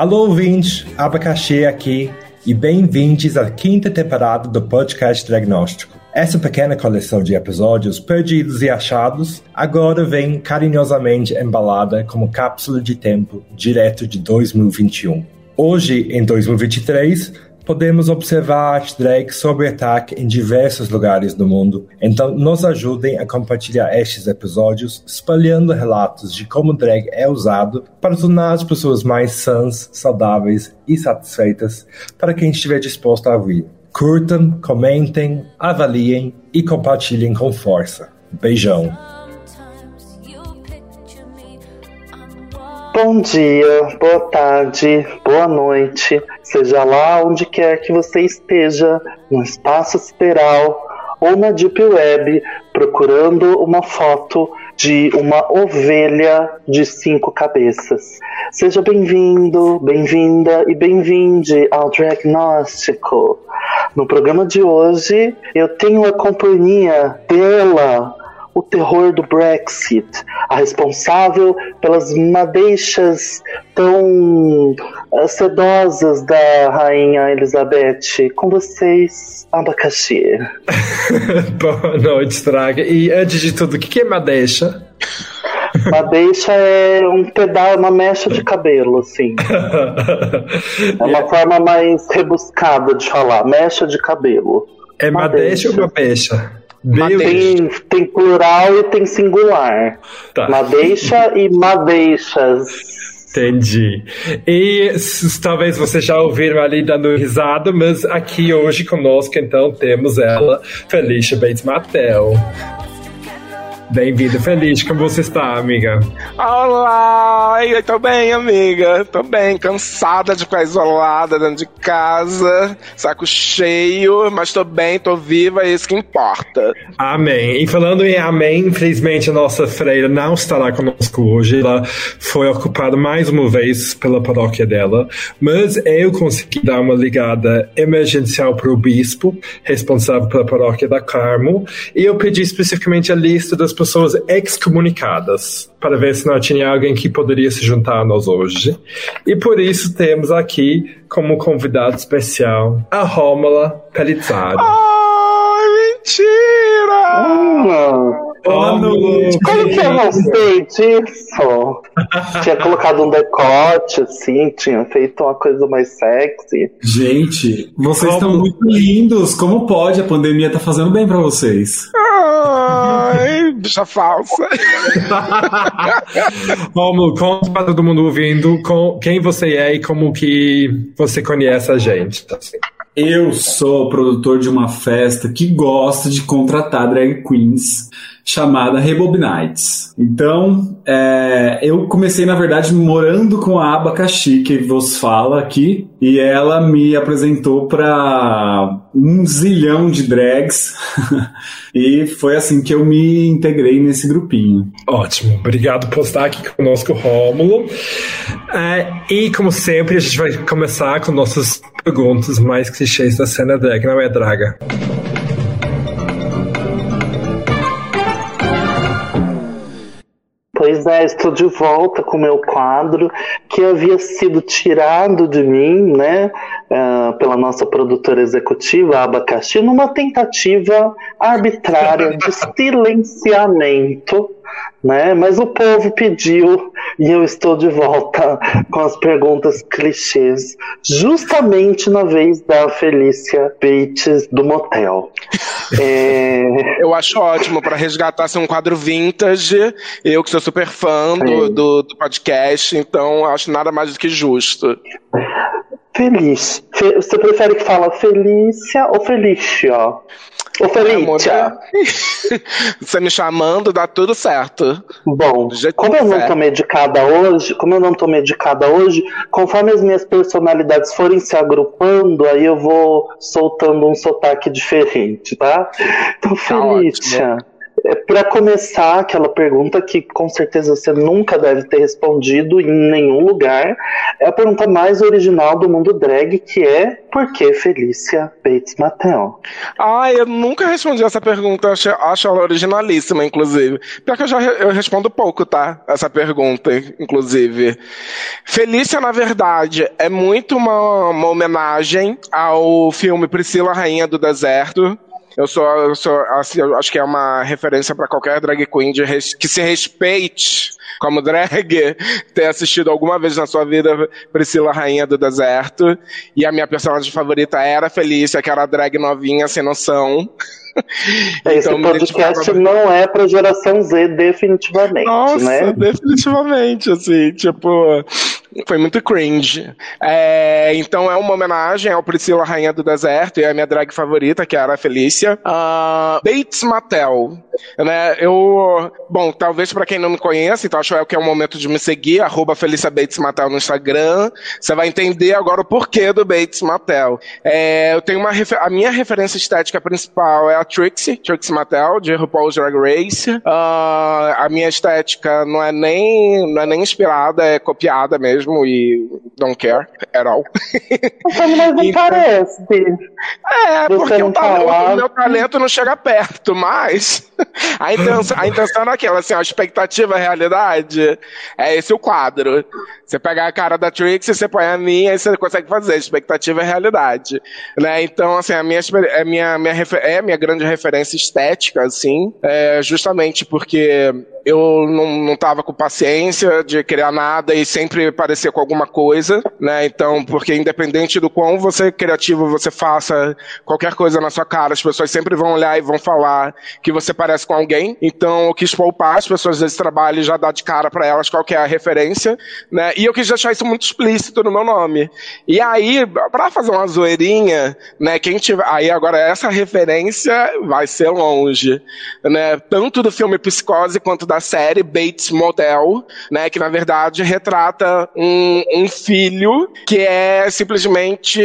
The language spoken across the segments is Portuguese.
Alô, ouvintes, Abacaxi aqui e bem-vindos à quinta temporada do podcast Diagnóstico. Essa pequena coleção de episódios perdidos e achados agora vem carinhosamente embalada como cápsula de tempo direto de 2021. Hoje, em 2023, podemos observar arte drag sob ataque em diversos lugares do mundo, então nos ajudem a compartilhar estes episódios, espalhando relatos de como drag é usado para tornar as pessoas mais sãs, saudáveis e satisfeitas para quem estiver disposto a ouvir. Curtam, comentem, avaliem e compartilhem com força. Beijão! Bom dia, boa tarde, boa noite, seja lá onde quer que você esteja, no espaço sideral ou na Deep Web, procurando uma foto de uma ovelha de cinco cabeças. Seja bem-vindo, bem-vinda e bem-vinde ao Diagnóstico. No programa de hoje, eu tenho a companhia dela, o terror do Brexit, a responsável pelas madeixas tão eh, sedosas da rainha Elizabeth. Com vocês, abacaxi. Boa noite, Traga. E antes de tudo, o que é madeixa? Madeixa é um pedaço, uma mecha de cabelo, assim. É uma forma mais rebuscada de falar, mecha de cabelo. É madeixa, madeixa ou Tem, tem plural e tem singular. Tá. Madeixa e madeixas. Entendi. E talvez vocês já ouviram ali dando risada, mas aqui hoje conosco então temos ela, Felicia Bates Matel. Bem-vindo, feliz. Como você está, amiga? Olá! Eu tô bem, amiga. Tô bem, cansada de ficar isolada dentro de casa, saco cheio, mas tô bem, tô viva, é isso que importa. Amém. E falando em amém, infelizmente a nossa freira não estará conosco hoje. Ela foi ocupada mais uma vez pela paróquia dela, mas eu consegui dar uma ligada emergencial para o bispo, responsável pela paróquia da Carmo, e eu pedi especificamente a lista das pessoas excomunicadas para ver se não tinha alguém que poderia se juntar a nós hoje. E por isso temos aqui como convidado especial a Rômula Pelizzari. Ai, mentira! Hum. Boa noite. Como que eu não sei disso? tinha colocado um decote, assim, tinha feito uma coisa mais sexy. Gente, vocês estão muito lindos. Como pode? A pandemia tá fazendo bem pra vocês. Bicha falsa. Romulo, conta pra todo mundo ouvindo com quem você é e como que você conhece a gente. Assim. Eu sou produtor de uma festa que gosta de contratar drag queens chamada Rebobinites. Então, é, eu comecei, na verdade, morando com a Abacaxi, que vos fala aqui, e ela me apresentou para um zilhão de drags, e foi assim que eu me integrei nesse grupinho. Ótimo, obrigado por estar aqui conosco, Rômulo. É, e, como sempre, a gente vai começar com nossas perguntas mais clichês da cena drag, não é, Draga? Pois é, estou de volta com o meu quadro que havia sido tirado de mim, né, uh, pela nossa produtora executiva, Abacaxi, numa tentativa arbitrária de silenciamento né? Mas o povo pediu e eu estou de volta com as perguntas clichês, justamente na vez da Felícia Bates do motel. É... Eu acho ótimo para resgatar ser um quadro vintage. Eu que sou super fã do, do, do, podcast, então acho nada mais do que justo. Feliz. Você prefere que fala Felícia ou Felícia? Ô, Felícia. Você me chamando, dá tudo certo. Bom, como eu não tô medicada hoje, como eu não tô medicada hoje, conforme as minhas personalidades forem se agrupando, aí eu vou soltando um sotaque diferente, tá? Então, tá Felícia. É, para começar, aquela pergunta que com certeza você nunca deve ter respondido em nenhum lugar, é a pergunta mais original do mundo drag, que é por que Felícia Bates Mattel? Ah, eu nunca respondi essa pergunta, acho, acho ela originalíssima, inclusive. Pior que eu já eu respondo pouco, tá? Essa pergunta, inclusive. Felícia, na verdade, é muito uma, uma homenagem ao filme Priscila Rainha do Deserto, eu sou, eu sou assim, eu acho que é uma referência para qualquer drag queen res, que se respeite como drag, ter assistido alguma vez na sua vida Priscila Rainha do Deserto. E a minha personagem favorita era Felícia, que era drag novinha, sem noção. É, esse então, podcast não é pra geração Z, definitivamente, Nossa, né? definitivamente, assim, tipo... Foi muito cringe. É, então é uma homenagem ao Priscila Rainha do Deserto e a minha drag favorita, que era a Felícia. Uh, Bates Mattel. Né, eu, bom, talvez para quem não me conhece, então acho que é o momento de me seguir, arroba Felícia Bates Mattel no Instagram. Você vai entender agora o porquê do Bates Mattel. É, eu tenho uma a minha referência estética principal é a Trixie, Trixie Mattel, de RuPaul's Drag Race. Uh, a minha estética não é nem, não é nem inspirada, é copiada mesmo e don't care at all. Mas não então, parece. É, Você porque o, talento, o meu talento não chega perto, mas a intenção, a intenção é aquela, assim, a expectativa, a realidade, é esse o quadro. Você pega a cara da Trix, você põe a minha e você consegue fazer. Expectativa é realidade. Né? Então, assim, a minha, é minha, minha, é minha grande referência estética, assim, é justamente porque eu não, não tava com paciência de criar nada e sempre parecer com alguma coisa, né? Então, porque independente do quão você criativo você faça qualquer coisa na sua cara, as pessoas sempre vão olhar e vão falar que você parece com alguém. Então, eu quis poupar as pessoas desse trabalho e já dar de cara para elas qual é a referência, né? E eu quis deixar isso muito explícito no meu nome. E aí, para fazer uma zoeirinha, né, quem tiver, aí agora essa referência vai ser longe, né? Tanto do filme Psicose quanto da série Bates Motel, né, que na verdade retrata um, um filho que é simplesmente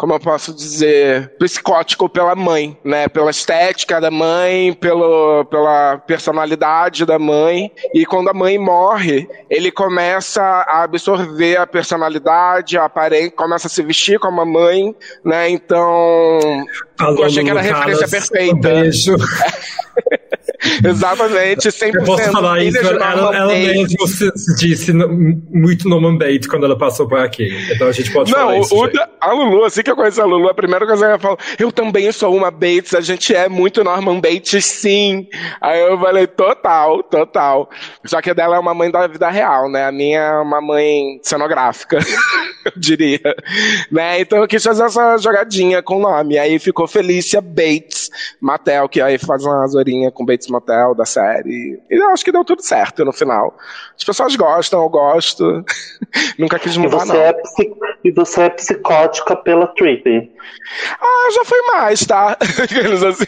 como eu posso dizer, psicótico pela mãe, né? Pela estética da mãe, pelo, pela personalidade da mãe. E quando a mãe morre, ele começa a absorver a personalidade, a aparência, começa a se vestir como a mãe, né? Então, Alô, eu achei que era a referência perfeita. Um beijo. Exatamente, 100%. Eu posso falar isso, ela, ela mesmo se, disse muito Norman Bates quando ela passou por aqui. Então a gente pode Não, falar isso. O, a Lulu, assim que eu conheço a Lulu, a primeira coisa que ela falou, eu também sou uma Bates, a gente é muito Norman Bates, sim. Aí eu falei, total, total. Só que a dela é uma mãe da vida real, né? A minha é uma mãe cenográfica, eu diria. Né? Então eu quis fazer essa jogadinha com o nome. Aí ficou Felícia Bates Matel, que aí faz uma azorinha com Bates Motel da série. E eu acho que deu tudo certo no final. As pessoas gostam, eu gosto. Nunca quis mudar, e não. É e você é psicótica pela Trippy. Ah, já foi mais, tá? assim.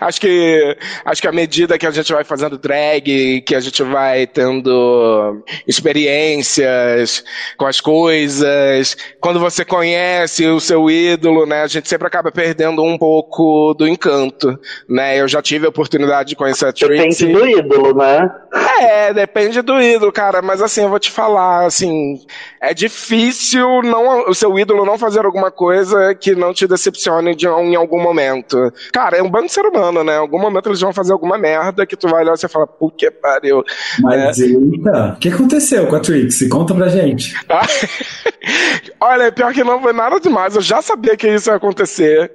acho que acho que à medida que a gente vai fazendo drag, que a gente vai tendo experiências com as coisas, quando você conhece o seu ídolo, né, a gente sempre acaba perdendo um pouco do encanto, né? Eu já tive a oportunidade de conhecer a Trixie. Depende do ídolo, né? É, depende do ídolo, cara, mas assim, eu vou te falar, assim, é difícil não o seu ídolo não fazer alguma coisa que não te decepcione de, em algum momento. Cara, é um bando de ser humano, né? Em algum momento eles vão fazer alguma merda que tu vai olhar e você fala, puta que pariu. Mas, é. eita, o que aconteceu com a Trixie? Conta pra gente. Olha, pior que não foi nada demais. Eu já sabia que isso ia acontecer.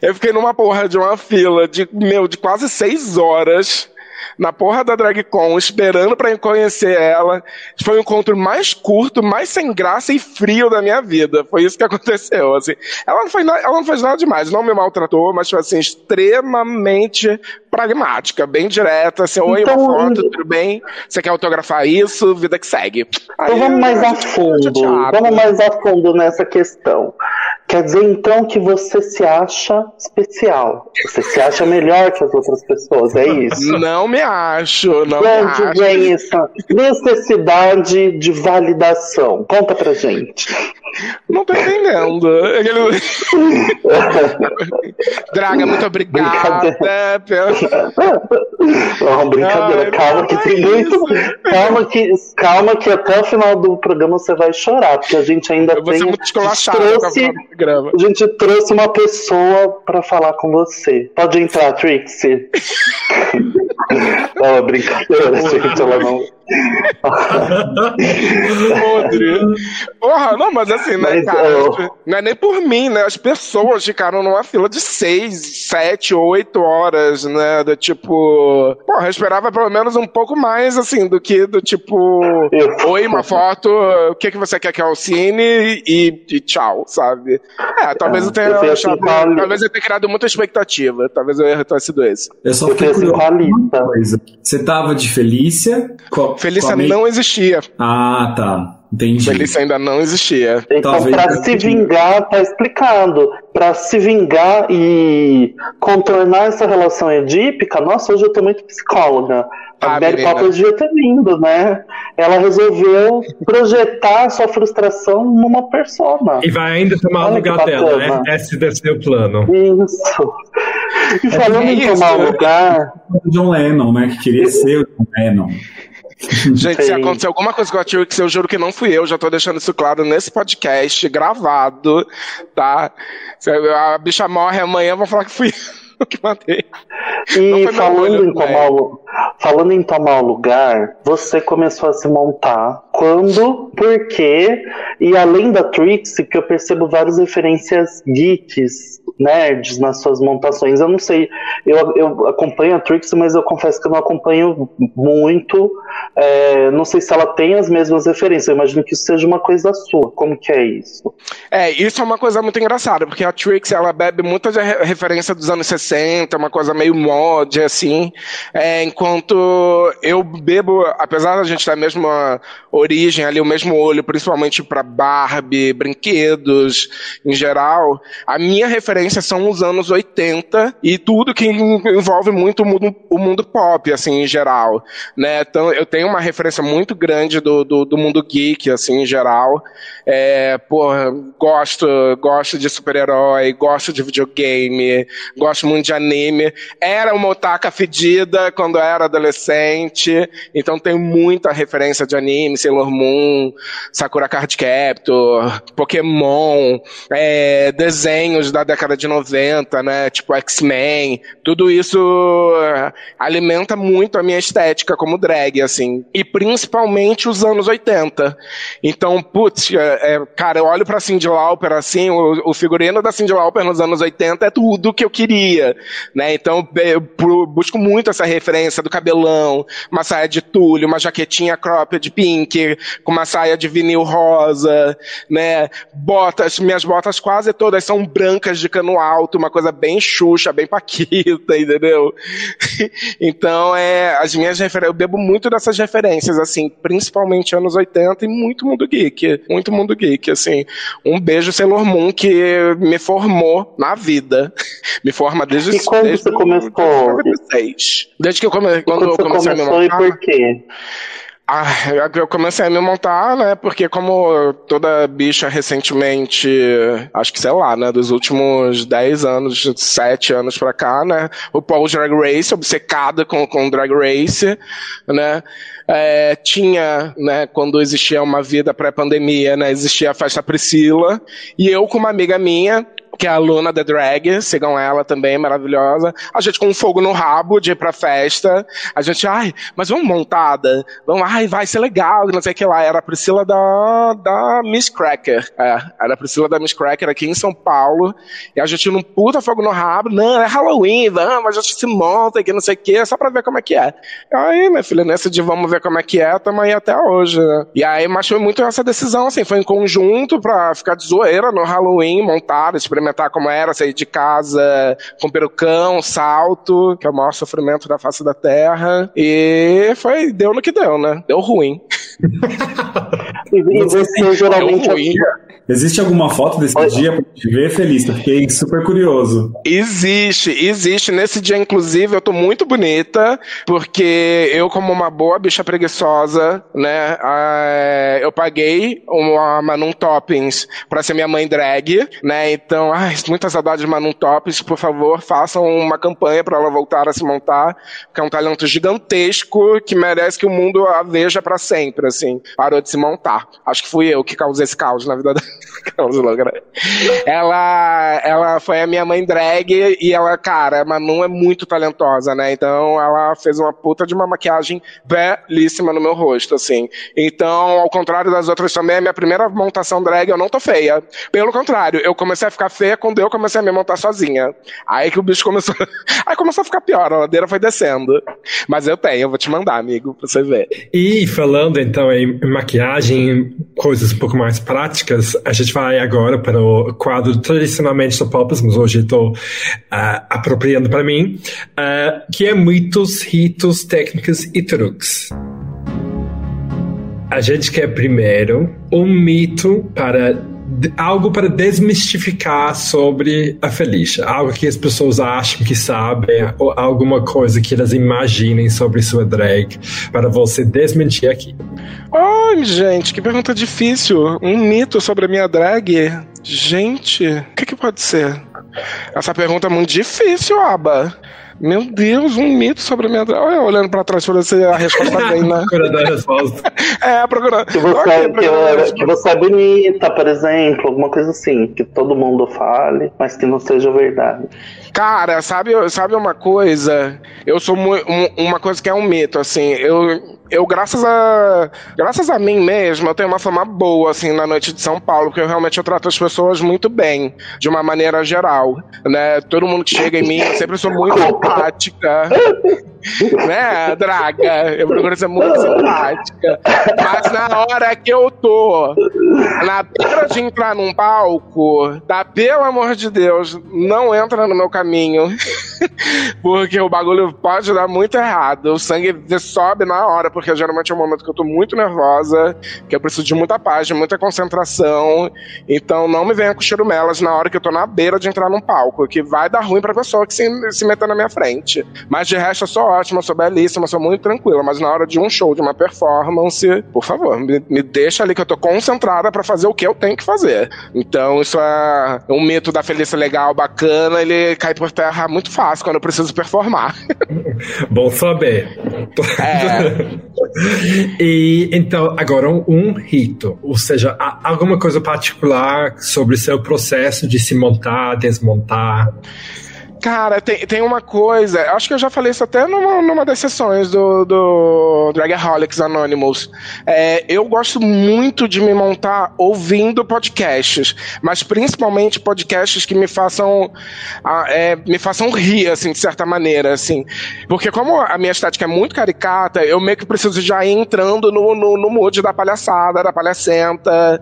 Eu fiquei numa porra de uma fila de, meu, de quase seis horas horas na porra da DragCon, esperando para conhecer ela. Foi o encontro mais curto, mais sem graça e frio da minha vida. Foi isso que aconteceu, assim. Ela não, foi ela não fez nada demais, não me maltratou, mas foi, assim, extremamente pragmática, bem direta, assim, oi, então, uma foto, tudo bem? Você quer autografar isso? Vida que segue. Aí, então vamos mais a fundo, vamos mais a fundo nessa questão. Quer dizer então que você se acha especial. Você se acha melhor que as outras pessoas, é isso? Não me me acho, não de me onde acho. vem essa necessidade de validação? Conta pra gente. Não tô entendendo. Aquele- Draga, muito obrigada. pela- Não, brincadeira, Ai, calma não que é tem muito. Calma que, calma que até o final do programa você vai chorar, porque a gente ainda Eu tem. esculachado trouxe-. A gente trouxe uma pessoa pra falar com você. Pode entrar, Trixie. Não, brincadeira, gente. Ela não. Podre. Porra, não, mas assim, né, Mas, cara? ó. Não é nem por mim, né? As pessoas ficaram numa fila de seis, sete, oito horas, né? Do tipo. Porra, eu esperava pelo menos um pouco mais, assim, do que do tipo. Eu- Oi, uma foto, o que, que você quer que eu assine e, e tchau, sabe? É, talvez Ah, eu tenha eu assim achado. com a- Talvez eu tenha criado muita expectativa. Talvez eu tenha sido esse. Eu só Eu fiquei fiz assim curioso. Você tava de Felícia? Com Felícia a Mi- não existia. Ah, tá. Entendi. Felícia ainda não existia. Então, Talvez pra se entendi. vingar, tá explicado. Pra se vingar e contornar essa relação edípica, nossa, hoje eu tô muito psicóloga. A Ah, Mary. Poppins devia ter vindo, né? Ela resolveu projetar sua frustração numa persona. E vai ainda tomar o lugar dela, né? Esse deve ser o plano. Isso. E falando é em tomar lugar, O John Lennon, né? Que queria ser o John Lennon. Gente, se Sim. acontecer alguma coisa com a T-Rex, eu juro que não fui eu, já tô deixando isso claro nesse podcast, gravado, tá? Se a bicha morre amanhã, vão falar que fui eu que matei. E falando em, tomar o, falando em tomar o lugar, você começou a se montar. Quando? Por quê? E além da Trixie, que eu percebo várias referências geeks, nerds nas suas montações. Eu não sei, eu, eu acompanho a Trixie, mas eu confesso que eu não acompanho muito. É, não sei se ela tem as mesmas referências. Eu imagino que isso seja uma coisa sua. Como que é isso? É, isso é uma coisa muito engraçada, porque a Trix, ela bebe muita referência dos anos 60, uma coisa meio mod, assim, é, enquanto eu bebo, apesar da gente ter a mesma origem ali, o mesmo olho, principalmente pra Barbie, brinquedos, em geral, a minha referência são os anos 80 e tudo que en- envolve muito o mundo, o mundo pop, assim, em geral, né, então eu tenho uma referência muito grande do, do, do mundo geek, assim, em geral, é, porra, gosto, gosto de super-herói, gosto de videogame, gosto muito de anime. Era uma otaka fedida quando era adolescente, então tenho muita referência de anime, Sailor Moon, Sakura Card Captor, Pokémon, é, desenhos da década de 90, né, tipo X-Men, tudo isso eh, alimenta muito a minha estética como drag, assim, e principalmente os anos 80. Então, putz, é, é, cara, eu olho pra Cyndi Lauper, assim, o, o figurino da Cyndi Lauper nos anos 80 é tudo que eu queria, né? Então, eu bu- busco muito essa referência do cabelão, uma saia de tulho, uma jaquetinha cropped pink, com uma saia de vinil rosa, né? Botas, minhas botas quase todas são brancas de cano alto, uma coisa bem xuxa, bem paquita, entendeu? então, é, as minhas referências, eu bebo muito dessas referências, assim, principalmente anos 80 e muito mundo geek, muito mundo geek, assim. Um beijo Sailor Moon que me formou na vida. me forma desde E quando desde você começou? 96. Desde que eu, come, quando Quando eu comecei a me começou e por quê? Ah, eu comecei a me montar, né? Porque como toda bicha recentemente, acho que sei lá, né? Dos últimos 10 anos, 7 anos pra cá, né? O Paul Drag Race, obcecada com, com Drag Race, né? É, tinha, né, quando existia uma vida pré-pandemia, né, existia a festa Priscila, e eu com uma amiga minha, que é a Luna The Drag, sigam ela também, maravilhosa. A gente com um fogo no rabo de ir pra festa. A gente, ai, mas vamos montada? Vamos, ai, vai ser legal, não sei o que lá. Era a Priscila da, da Miss Cracker. É, era a Priscila da Miss Cracker aqui em São Paulo. E a gente não puta fogo no rabo. Não, é Halloween, vamos, a gente se monta aqui, não sei o que, só pra ver como é que é. Aí, minha filha, nessa de vamos ver como é que é, tamo aí até hoje, né? E aí, mas foi muito essa decisão, assim, foi em conjunto pra ficar de zoeira no Halloween, montada, experimentar como era, sair de casa com perucão, salto, que é o maior sofrimento da face da terra. E foi, deu no que deu, né? Deu ruim. E, e você geralmente. É Existe alguma foto desse dia pra gente ver, Feliz? Fiquei super curioso. Existe, existe. Nesse dia, inclusive, eu tô muito bonita, porque eu, como uma boa bicha preguiçosa, né, uh, eu paguei uma Manum Toppings pra ser minha mãe drag, né, então, ai, muita saudade de Manum Toppings, por favor, façam uma campanha para ela voltar a se montar, que é um talento gigantesco que merece que o mundo a veja para sempre, assim. Parou de se montar. Acho que fui eu que causei esse caos na vida dela. ela, ela foi a minha mãe drag e ela, cara, Manu é muito talentosa, né? Então ela fez uma puta de uma maquiagem belíssima no meu rosto, assim. Então, ao contrário das outras também, a minha primeira montação drag eu não tô feia. Pelo contrário, eu comecei a ficar feia quando eu comecei a me montar sozinha. Aí que o bicho começou. Aí começou a ficar pior, a ladeira foi descendo. Mas eu tenho, eu vou te mandar, amigo, pra você ver. E falando então em maquiagem, coisas um pouco mais práticas, a gente vai agora para o quadro tradicionalmente do Pops, mas hoje estou uh, apropriando para mim, uh, que é mitos, ritos, técnicas e truques. A gente quer primeiro um mito para algo para desmistificar sobre a Felicia, algo que as pessoas acham que sabem, ou alguma coisa que elas imaginem sobre sua drag, para você desmentir aqui. Ai, gente, que pergunta difícil. Um mito sobre a minha drag? Gente, o que, que pode ser? Essa pergunta é muito difícil, Aba. Meu Deus, um mito sobre a minha. Olha, olhando pra trás pra ver se a resposta vem, né? procurando a resposta. é, procurando. Que você, okay, que, que, você é bonita, por exemplo, alguma coisa assim, que todo mundo fale, mas que não seja verdade. Cara, sabe, sabe uma coisa? Eu sou um, uma coisa que é um mito, assim. Eu, eu graças a graças a mim mesmo, eu tenho uma fama boa assim na noite de São Paulo, porque eu realmente eu trato as pessoas muito bem, de uma maneira geral, né? Todo mundo que chega em mim, eu sempre sou muito simpática. Né, draga? Eu procuro ser muito simpática. Mas na hora que eu tô na beira de entrar num palco, tá, pelo amor de Deus, não entra no meu caminho. porque o bagulho pode dar muito errado. O sangue sobe na hora, porque geralmente é um momento que eu tô muito nervosa, que eu preciso de muita paz, de muita concentração. Então não me venha com churumelas na hora que eu tô na beira de entrar num palco, que vai dar ruim pra pessoa que se, se meter na minha frente. Mas de resto eu sou ótima, sou belíssima, sou muito tranquila, mas na hora de um show, de uma performance, por favor, me, me deixa ali que eu tô concentrada para fazer o que eu tenho que fazer. Então, isso é um mito da Felícia legal, bacana, ele cai por terra muito fácil quando eu preciso performar. Bom saber. É. e então, agora um, um rito, ou seja, alguma coisa particular sobre seu processo de se montar, desmontar. Cara, tem, tem uma coisa, acho que eu já falei isso até numa, numa das sessões do, do Dragaholics Anonymous. É, eu gosto muito de me montar ouvindo podcasts, mas principalmente podcasts que me façam é, me façam rir, assim, de certa maneira, assim. Porque como a minha estética é muito caricata, eu meio que preciso já ir entrando no, no, no mood da palhaçada, da palhacenta,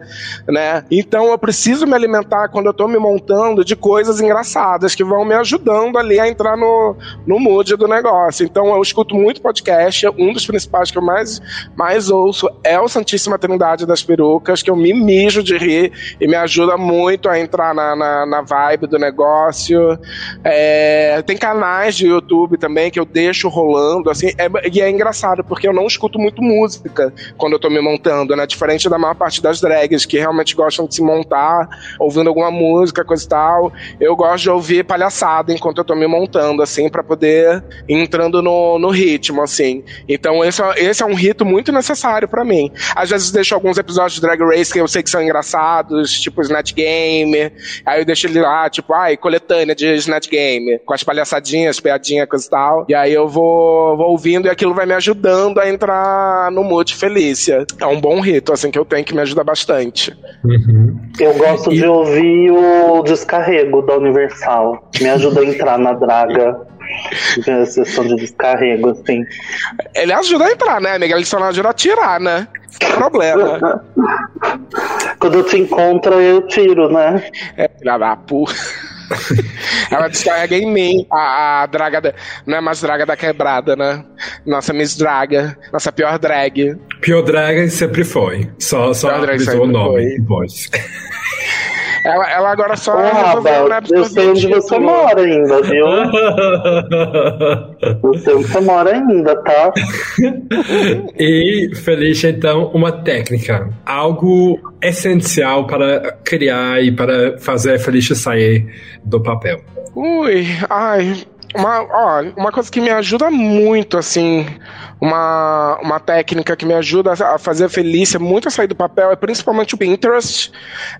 né? Então eu preciso me alimentar quando eu tô me montando de coisas engraçadas que vão me ajudar ajudando ali a entrar no, no mood do negócio. Então eu escuto muito podcast. Um dos principais que eu mais, mais ouço é o Santíssima Trindade das Perucas, que eu me mijo de rir e me ajuda muito a entrar na, na, na vibe do negócio. É, tem canais de YouTube também que eu deixo rolando, assim, é, e é engraçado, porque eu não escuto muito música quando eu tô me montando, né? Diferente da maior parte das drags, que realmente gostam de se montar, ouvindo alguma música, coisa e tal. Eu gosto de ouvir palhaçada enquanto eu tô me montando, assim, para poder ir entrando no, no ritmo, assim. Então esse é, esse é um rito muito necessário para mim. Às vezes deixo alguns episódios de Drag Race que eu sei que são engraçados, tipo Snatch Game, aí eu deixo ele lá, tipo, ai, coletânea de Snatch Game, com as palhaçadinhas, piadinhas, coisa e tal. E aí eu vou, vou ouvindo e aquilo vai me ajudando a entrar no mood Felícia. É um bom rito, assim, que eu tenho que me ajuda bastante. Uhum. Eu gosto e... de ouvir o descarrego da Universal. Me ajuda entrar na draga de sessão de descarrego, assim. Ele ajuda a entrar, né, amiga? Ele só não ajuda a tirar, né? Que é problema. Quando eu te encontro, eu tiro, né? É, filha da porra. ela descarrega em mim a, a draga da, não é mais draga da quebrada, né? Nossa Miss Draga, nossa pior drag. Pior drag sempre foi. Só, só avisou o nome. Voz. Ela, ela agora só Porra, resolveu, eu sei onde você mora ainda, viu? eu sei onde você mora ainda, tá? e, Felicia, então, uma técnica. Algo essencial para criar e para fazer a Felicia sair do papel. Ui, ai, uma, ó, uma coisa que me ajuda muito, assim, uma, uma técnica que me ajuda a fazer a Felícia muito a sair do papel é principalmente o Pinterest.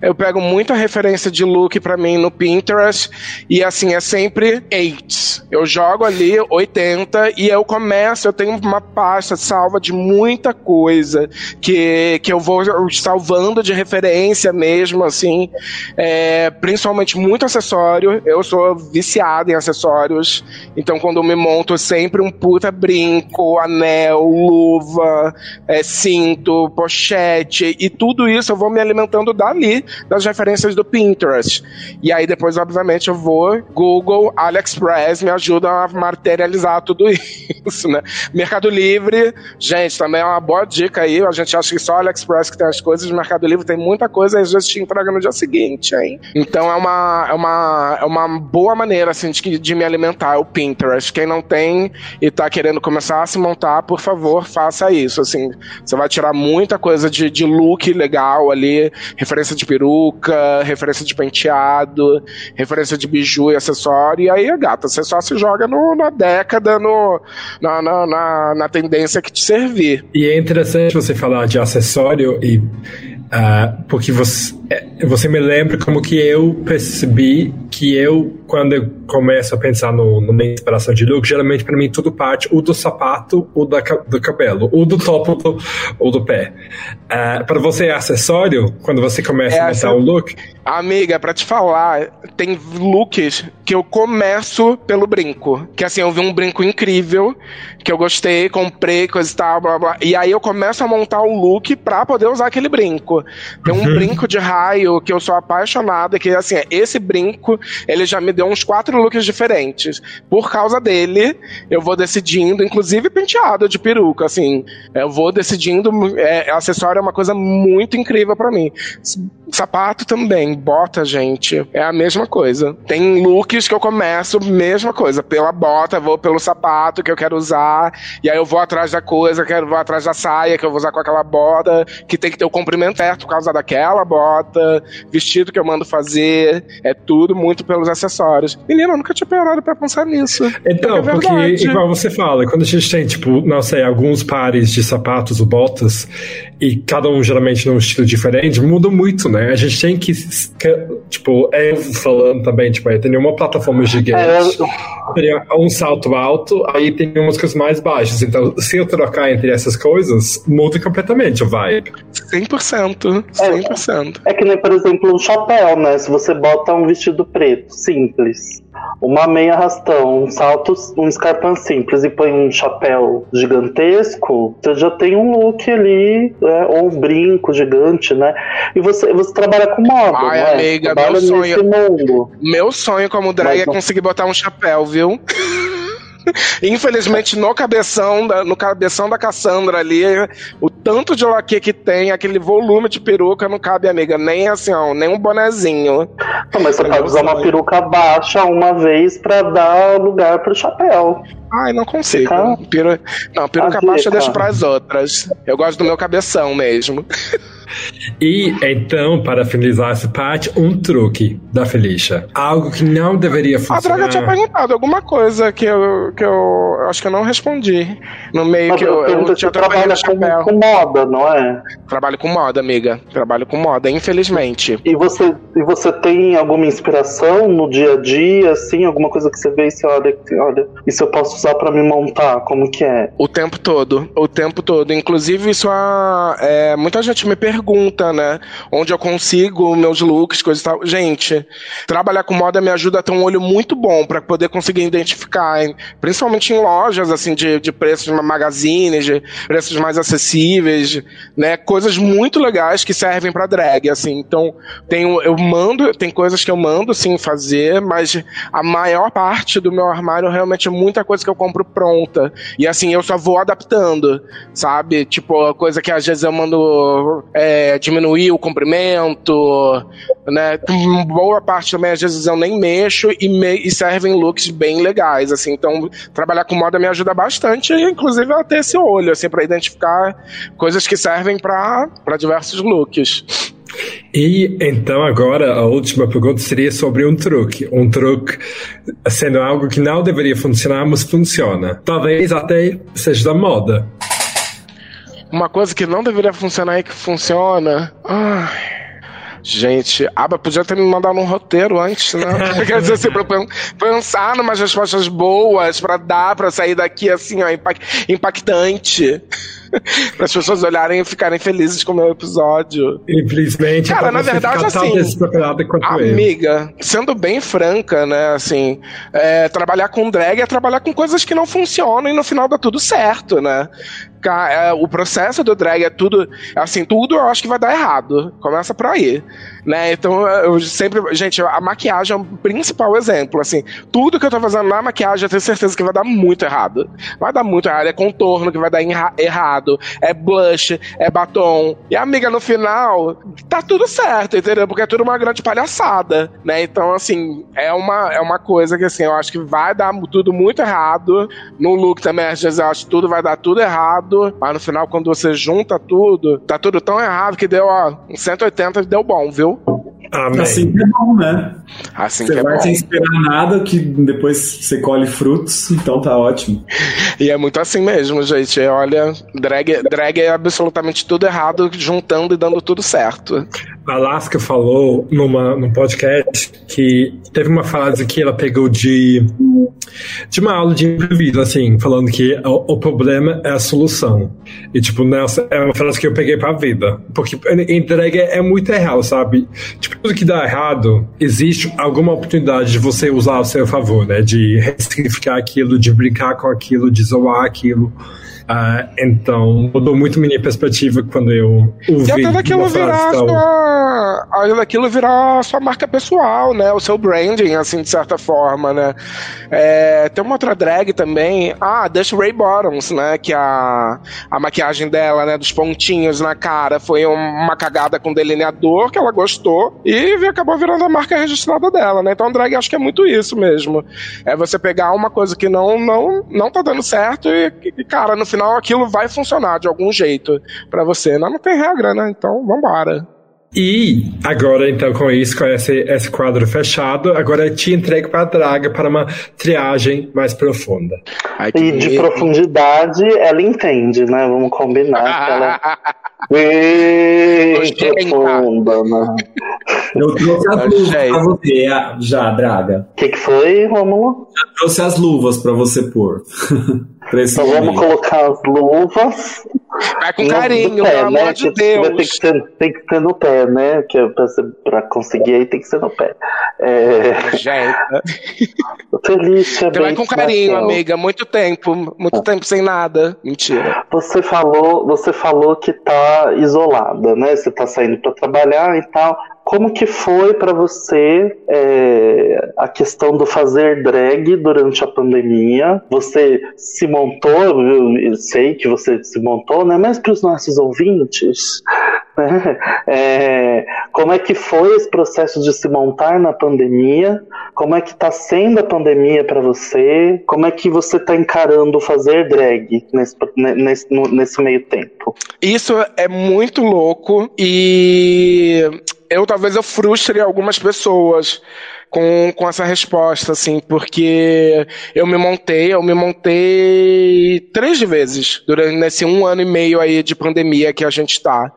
Eu pego muita referência de look para mim no Pinterest e assim é sempre 8. Eu jogo ali 80 e eu começo, eu tenho uma pasta salva de muita coisa que, que eu vou salvando de referência mesmo, assim, é, principalmente muito acessório. Eu sou viciado em acessórios, então quando eu me monto sempre um puta brinco, anel luva, é, cinto, pochete e tudo isso eu vou me alimentando dali, das referências do Pinterest. E aí depois, obviamente, eu vou Google, AliExpress me ajuda a materializar tudo isso, né? Mercado Livre, gente, também é uma boa dica aí. A gente acha que só AliExpress que tem as coisas, Mercado Livre tem muita coisa e às vezes te entrega no dia seguinte, hein? Então é uma, é uma, é uma boa maneira, assim, de, de me alimentar, o Pinterest. Quem não tem e tá querendo começar a se montar, por favor, faça isso. Assim, você vai tirar muita coisa de, de look legal ali, referência de peruca, referência de penteado, referência de biju e acessório, e aí, gata, você só se joga no, na década, no, na, na, na, na tendência que te servir. E é interessante você falar de acessório e Uh, porque você, é, você me lembra como que eu percebi que eu, quando eu começo a pensar no, numa inspiração de look, geralmente para mim tudo parte ou do sapato, ou da, do cabelo, ou do topo, ou do, ou do pé. Uh, para você é acessório, quando você começa é a montar o um look? Amiga, para te falar, tem looks que eu começo pelo brinco. Que assim, eu vi um brinco incrível, que eu gostei, comprei, coisa e tal, blá blá. E aí eu começo a montar o look pra poder usar aquele brinco. Tem um uhum. brinco de raio que eu sou apaixonada, que assim, esse brinco, ele já me deu uns quatro looks diferentes. Por causa dele, eu vou decidindo, inclusive penteado de peruca, assim. Eu vou decidindo, é, acessório é uma coisa muito incrível para mim. Sapato também, bota, gente, é a mesma coisa. Tem looks que eu começo, mesma coisa, pela bota, vou pelo sapato que eu quero usar, e aí eu vou atrás da coisa, quero vou atrás da saia que eu vou usar com aquela bota, que tem que ter o comprimento certo por causa daquela bota, vestido que eu mando fazer, é tudo muito pelos acessórios. Menina, eu nunca tinha parado pra pensar nisso. Então, porque, porque igual você fala, quando a gente tem, tipo, não sei, alguns pares de sapatos ou botas, e cada um geralmente num estilo diferente, muda muito, né? A gente tem que, tipo, é eu falando também, tipo, aí tem uma plataforma gigante, é. tem um salto alto, aí tem umas coisas mais baixas. Então, se eu trocar entre essas coisas, muda completamente o vibe. 100%, 100%. É, é que nem, por exemplo, um chapéu, né? Se você bota um vestido preto, simples, uma meia rastão, um salto, um escarpão simples e põe um chapéu gigantesco, você já tem um look ali, né? ou um brinco gigante, né? E você, você trabalha com moda, Ai, né? amiga, meu sonho. Meu sonho como drag Mas, é conseguir botar um chapéu, viu? Infelizmente, no cabeção, da, no cabeção da Cassandra ali, o tanto de laque que tem, aquele volume de peruca não cabe, amiga. Nem assim, ó, nem um bonezinho. Não, mas você pode usar uma peruca baixa uma vez pra dar lugar pro chapéu. Ai, não consigo. Tá? Peru... Não, peruca baixa eu deixo pras outras. Eu gosto do meu cabeção mesmo. E então, para finalizar essa parte, um truque da Felicia. Algo que não deveria funcionar. A Draga tinha perguntado alguma coisa que eu, que eu acho que eu não respondi. No meio Mas que eu, eu, eu tinha trabalho com, com, moda, não é? Trabalho com moda, amiga. Trabalho com moda, infelizmente. E você, e você tem alguma inspiração no dia a dia, assim, alguma coisa que você vê e você olha, olha, isso eu posso usar para me montar? Como que é? O tempo todo. O tempo todo. Inclusive, isso a, é, muita gente me pergunta pergunta, né? Onde eu consigo meus looks, coisas e tal. Gente, trabalhar com moda me ajuda a ter um olho muito bom para poder conseguir identificar, principalmente em lojas, assim, de, de preços magazines, de preços mais acessíveis, né? Coisas muito legais que servem para drag, assim. Então, tenho, eu mando, tem coisas que eu mando, sim, fazer, mas a maior parte do meu armário realmente é muita coisa que eu compro pronta. E assim, eu só vou adaptando, sabe? Tipo, coisa que às vezes eu mando é, diminuir o comprimento, né? Boa parte também, às vezes eu nem mexo e, me, e servem looks bem legais, assim. Então, trabalhar com moda me ajuda bastante, inclusive a ter esse olho, assim, para identificar coisas que servem para diversos looks. E então agora a última pergunta seria sobre um truque. Um truque sendo algo que não deveria funcionar, mas funciona. Talvez até seja da moda. Uma coisa que não deveria funcionar e que funciona. Ai. Gente, Aba podia ter me mandado um roteiro antes, né? Quer dizer assim, pra pensar numas respostas boas pra dar, pra sair daqui assim, ó, impactante. para as pessoas olharem e ficarem felizes com o meu episódio. Infelizmente, cara, na verdade, assim, amiga, eu. sendo bem franca, né, assim, é, trabalhar com drag é trabalhar com coisas que não funcionam e no final dá tudo certo, né? É, o processo do drag é tudo, assim, tudo eu acho que vai dar errado. Começa por aí né? Então eu sempre, gente, a maquiagem é o principal exemplo, assim, tudo que eu tô fazendo na maquiagem eu tenho certeza que vai dar muito errado. Vai dar muito errado, é contorno que vai dar errado, é blush, é batom. E amiga, no final, tá tudo certo, entendeu? Porque é tudo uma grande palhaçada, né? Então, assim, é uma, é uma coisa que, assim, eu acho que vai dar tudo muito errado. No look também, às vezes, eu acho que tudo vai dar tudo errado, mas no final, quando você junta tudo, tá tudo tão errado que deu, ó, um 180 deu bom, viu? Amém. Assim que é bom, né? Assim você que é vai bom. sem esperar nada, que depois você colhe frutos, então tá ótimo. E é muito assim mesmo, gente. Olha, drag, drag é absolutamente tudo errado, juntando e dando tudo certo. A Alaska falou numa, num podcast que teve uma frase que ela pegou de, de uma aula de improviso, assim, falando que o, o problema é a solução. E, tipo, nessa é uma frase que eu peguei pra vida. Porque drag é, muito real, sabe? Tipo, tudo que dá errado, existe alguma oportunidade de você usar ao seu favor, né? De ressignificar aquilo, de brincar com aquilo, de zoar aquilo. Uh, então, mudou muito minha perspectiva quando eu ouvi. E até daquilo virar sua, aquilo virar sua marca pessoal, né? O seu branding, assim, de certa forma, né? É, tem uma outra drag também, ah, Dash Ray Bottoms, né? Que a, a maquiagem dela, né? Dos pontinhos na cara foi uma cagada com delineador que ela gostou e acabou virando a marca registrada dela, né? Então, drag acho que é muito isso mesmo. É você pegar uma coisa que não, não, não tá dando certo e, e cara, no final aquilo vai funcionar de algum jeito para você. Não, não tem regra, né? Então, vambora. E agora, então, com isso, com esse, esse quadro fechado, agora eu te entrego para a Draga para uma triagem mais profunda. Ai, e de medo. profundidade ela entende, né? Vamos combinar que ela profunda, né? Eu trouxe as luvas para você já, Draga. O que, que foi, Romulo? Já trouxe as luvas para você pôr. então vamos colocar as luvas. Vai com carinho, pé, pelo né? amor de Deus. Tem que, ser, tem que ser no pé, né? Que é pra, pra conseguir aí tem que ser no pé. É... Gente. Felícia, Você vai com carinho, amiga. Muito tempo. Muito ah. tempo sem nada. Mentira. Você falou, você falou que tá isolada, né? Você tá saindo para trabalhar e tal. Como que foi para você é, a questão do fazer drag durante a pandemia? Você se montou, eu sei que você se montou, né? Mas para os nossos ouvintes? É, como é que foi esse processo de se montar na pandemia? Como é que está sendo a pandemia para você? Como é que você está encarando fazer drag nesse, nesse, nesse meio tempo? Isso é muito louco e eu talvez eu frustre algumas pessoas com, com essa resposta, assim, porque eu me montei, eu me montei três vezes durante nesse um ano e meio aí de pandemia que a gente tá.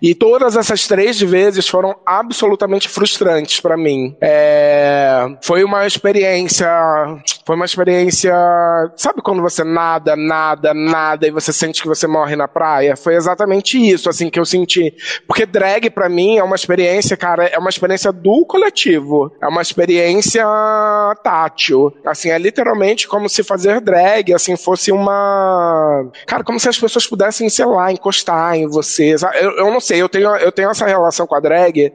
E todas essas três vezes foram absolutamente frustrantes para mim. É, foi uma experiência, foi uma experiência, sabe quando você nada, nada, nada e você sente que você morre na praia? Foi exatamente isso, assim, que eu senti. Porque drag para mim é uma experiência, cara, é uma experiência do coletivo. É uma experiência experiência tátil. Assim, é literalmente como se fazer drag, assim, fosse uma. Cara, como se as pessoas pudessem, sei lá, encostar em você. Eu, eu não sei, eu tenho, eu tenho essa relação com a drag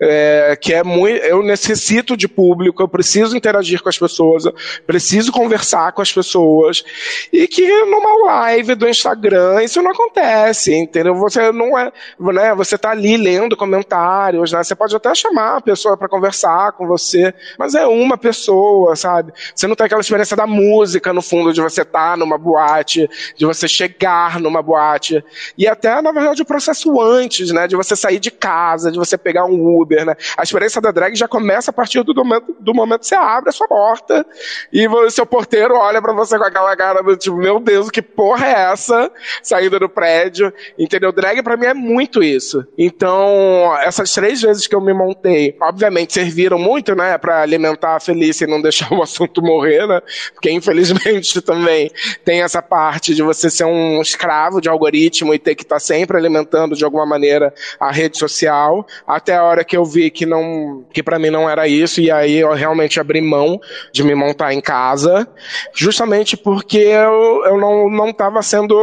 é, que é muito. Eu necessito de público, eu preciso interagir com as pessoas, preciso conversar com as pessoas. E que numa live do Instagram isso não acontece, entendeu? Você não é. Né, você tá ali lendo comentários, né? Você pode até chamar a pessoa para conversar com você mas é uma pessoa, sabe? Você não tem aquela experiência da música no fundo, de você estar tá numa boate, de você chegar numa boate. E até, na verdade, o processo antes, né? De você sair de casa, de você pegar um Uber, né? A experiência da drag já começa a partir do momento, do momento que você abre a sua porta e o seu porteiro olha para você com aquela cara do tipo, meu Deus, que porra é essa? Saindo do prédio. Entendeu? Drag para mim é muito isso. Então, essas três vezes que eu me montei, obviamente serviram muito, né? Para alimentar a Felícia e não deixar o assunto morrer, né? Porque infelizmente também tem essa parte de você ser um escravo de algoritmo e ter que estar tá sempre alimentando de alguma maneira a rede social, até a hora que eu vi que não, que para mim não era isso e aí eu realmente abri mão de me montar em casa, justamente porque eu, eu não não estava sendo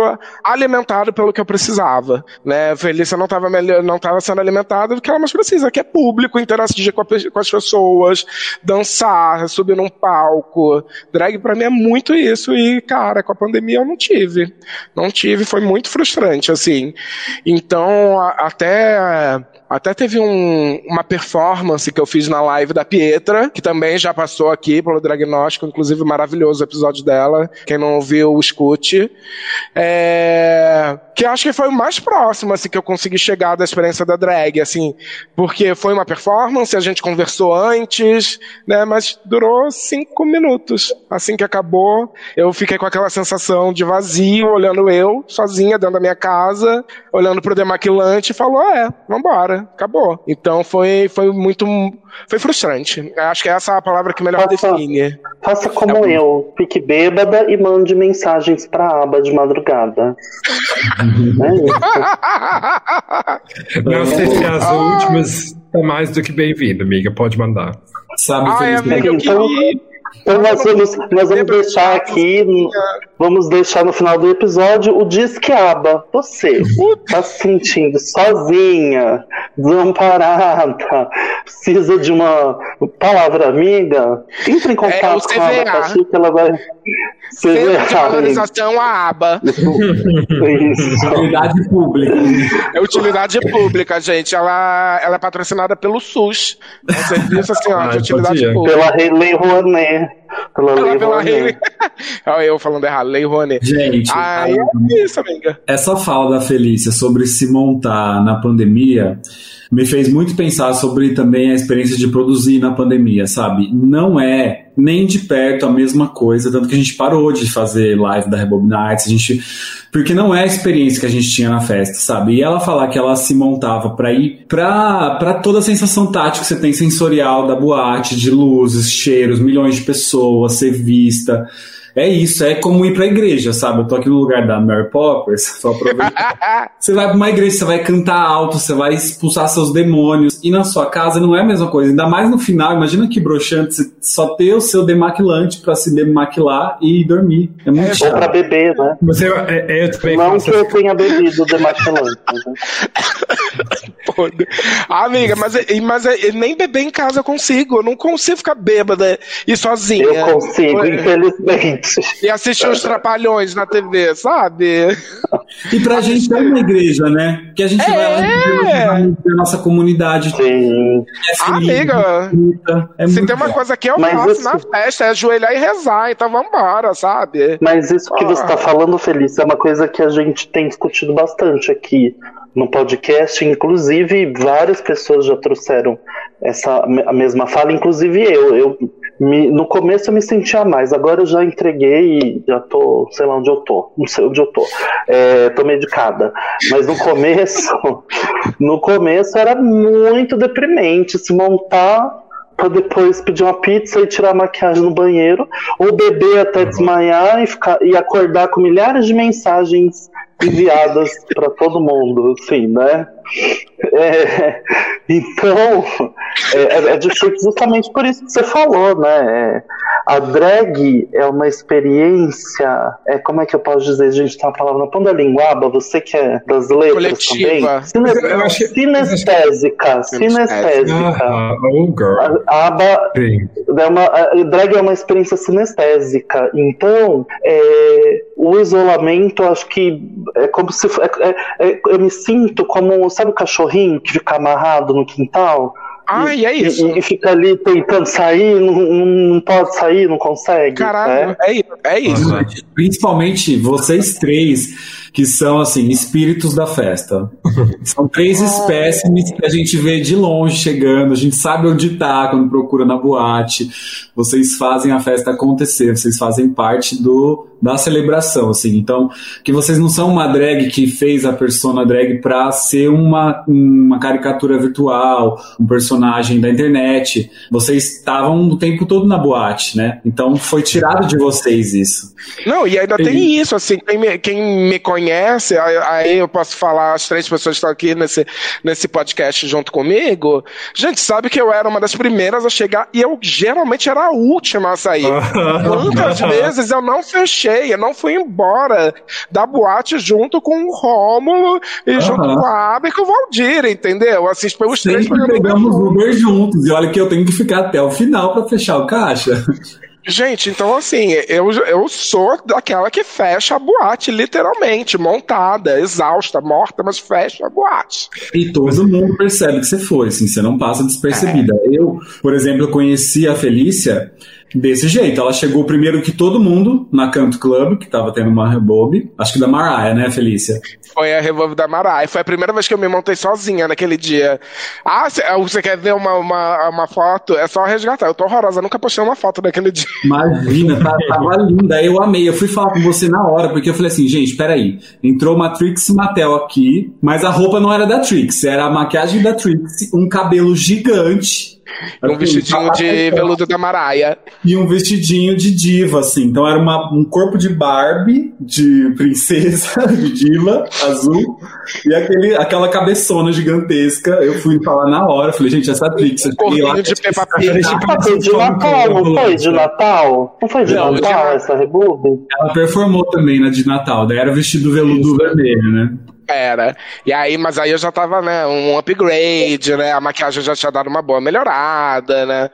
alimentado pelo que eu precisava, né? A Felícia não estava não estava sendo alimentada do que ela mais precisa, que é público, interagir com, com as pessoas, dançar, subir num palco. Drag para mim é muito isso e, cara, com a pandemia eu não tive. Não tive, foi muito frustrante, assim. Então, até até teve um, uma performance que eu fiz na live da Pietra, que também já passou aqui pelo Diagnóstico, inclusive maravilhoso o episódio dela. Quem não ouviu, escute. É, que acho que foi o mais próximo assim, que eu consegui chegar da experiência da drag, assim, porque foi uma performance, a gente conversou antes, né, mas durou cinco minutos. Assim que acabou, eu fiquei com aquela sensação de vazio, olhando eu, sozinha, dentro da minha casa, olhando pro demaquilante e falou, é, vambora acabou. Então foi, foi muito. Foi frustrante. Acho que essa é a palavra que melhor faça, define. Faça como é, eu, fique bêbada e mande mensagens pra aba de madrugada. é Não sei se as últimas tá mais do que bem-vindo, amiga. Pode mandar. Sabe, Ai, amiga, então, então nós vamos, nós vamos deixar aqui, vamos deixar no final do episódio o Disqueaba. Você está se sentindo sozinha, desamparada, precisa de uma palavra amiga? Entre em contato é, com a Aba que ela vai. Centro de valorização a aba. Isso. Utilidade pública. É utilidade pública, gente. Ela, ela é patrocinada pelo SUS. É um serviço assim, ó, de utilidade pública. Pela Lei Rouanet. Pela Lei pela Rouanet. Olha eu falando errado, Lei Rouanet. Gente, é isso, amiga. Essa fala da Felícia sobre se montar na pandemia me fez muito pensar sobre também a experiência de produzir na pandemia, sabe? Não é nem de perto a mesma coisa, tanto que a gente parou de fazer live da Rebob Nights, a gente porque não é a experiência que a gente tinha na festa, sabe? E ela falar que ela se montava para ir pra, pra toda a sensação tática que você tem sensorial da boate, de luzes, cheiros, milhões de pessoas, ser vista é isso, é como ir pra igreja, sabe? Eu tô aqui no lugar da Mary Poppers, só aproveitar. você vai pra uma igreja, você vai cantar alto, você vai expulsar seus demônios. E na sua casa não é a mesma coisa. Ainda mais no final, imagina que broxante você só ter o seu demaquilante pra se demaquilar e dormir. É muito é, chato. Ou pra beber, né? Você, é, é, eu também não que eu tenha bebido demaquilante. Né? Amiga, mas, mas nem beber em casa eu consigo. Eu não consigo ficar bêbada e sozinha. Eu consigo, infelizmente. E assistir os trapalhões na TV, sabe? E pra gente é uma igreja, né? Que a gente é. vai lá a nossa comunidade. Sim. É Amiga, é se tem uma coisa que eu Mas faço isso... na festa, é ajoelhar e rezar, então vambora, sabe? Mas isso que ah. você tá falando, Feliz, é uma coisa que a gente tem discutido bastante aqui no podcast, inclusive várias pessoas já trouxeram essa a mesma fala, inclusive eu. Eu me, no começo eu me sentia mais, agora eu já entreguei e já tô, sei lá onde eu tô, não sei onde eu tô. É, tô medicada. Mas no começo, no começo era muito deprimente se montar para depois pedir uma pizza e tirar a maquiagem no banheiro, ou beber até uhum. desmaiar e, ficar, e acordar com milhares de mensagens enviadas para todo mundo, assim, né? É, então, é, é, é difícil justamente por isso que você falou, né? É, a drag é uma experiência, é, como é que eu posso dizer, a gente tem uma palavra na ponta da linguaba, você que é das letras Coletiva. também. Cine, que... Sinestésica, sinestésica. Ah, oh girl. A, aba, é uma, a drag é uma experiência sinestésica, então é, o isolamento, acho que é como se é, é, é, eu me sinto como, sabe o cachorrinho que fica amarrado no quintal? Ah, e, e é isso. E, e, fica ali tentando sair, não, não pode sair, não consegue. Caralho, né? é, é isso. Principalmente vocês três que são assim espíritos da festa. São três ah. espécimes que a gente vê de longe chegando, a gente sabe onde tá quando procura na boate. Vocês fazem a festa acontecer, vocês fazem parte do da celebração, assim. Então, que vocês não são uma drag que fez a persona drag para ser uma, uma caricatura virtual, um personagem da internet. Vocês estavam o tempo todo na boate, né? Então, foi tirado de vocês isso. Não, e ainda e... tem isso, assim, quem me, quem me conhece, aí eu posso falar, as três pessoas que estão aqui nesse, nesse podcast junto comigo, gente sabe que eu era uma das primeiras a chegar e eu geralmente era a última a sair. Quantas vezes eu não fechei eu não fui embora da boate junto com o Rômulo e junto com a Abby e com o Valdir, entendeu? Assim, os três pegamos Uber juntos. E olha que eu tenho que ficar até o final para fechar o caixa. Gente, então assim, eu, eu sou daquela que fecha a boate, literalmente, montada, exausta, morta, mas fecha a boate. E todo mundo percebe que você foi, assim, você não passa despercebida. É. Eu, por exemplo, conheci a Felícia desse jeito. Ela chegou primeiro que todo mundo na Canto Club, que tava tendo uma rebobe. Acho que da Mariah, né, Felícia? Foi a rebobe da Mariah. Foi a primeira vez que eu me montei sozinha naquele dia. Ah, você quer ver uma, uma, uma foto? É só resgatar. Eu tô horrorosa, nunca postei uma foto daquele dia. Imagina, tá, tava linda. Eu amei. Eu fui falar com você na hora, porque eu falei assim, gente, peraí. Entrou uma Trix Mattel aqui, mas a roupa não era da Trix, era a maquiagem da Trix, um cabelo gigante um vestidinho de veludo da Maraia. E um vestidinho de diva, assim. Então era uma, um corpo de Barbie, de princesa, de diva, azul, e aquele, aquela cabeçona gigantesca. Eu fui falar na hora, falei, gente, essa Trix. Um lá, de Peppa Pig. Foi de Natal, não foi de Natal? Não foi de não, Natal essa rebube? Ela performou também na de Natal, daí era o vestido veludo vermelho, né? Era. E aí, mas aí eu já tava, né, um upgrade, né? A maquiagem já tinha dado uma boa melhorada, né?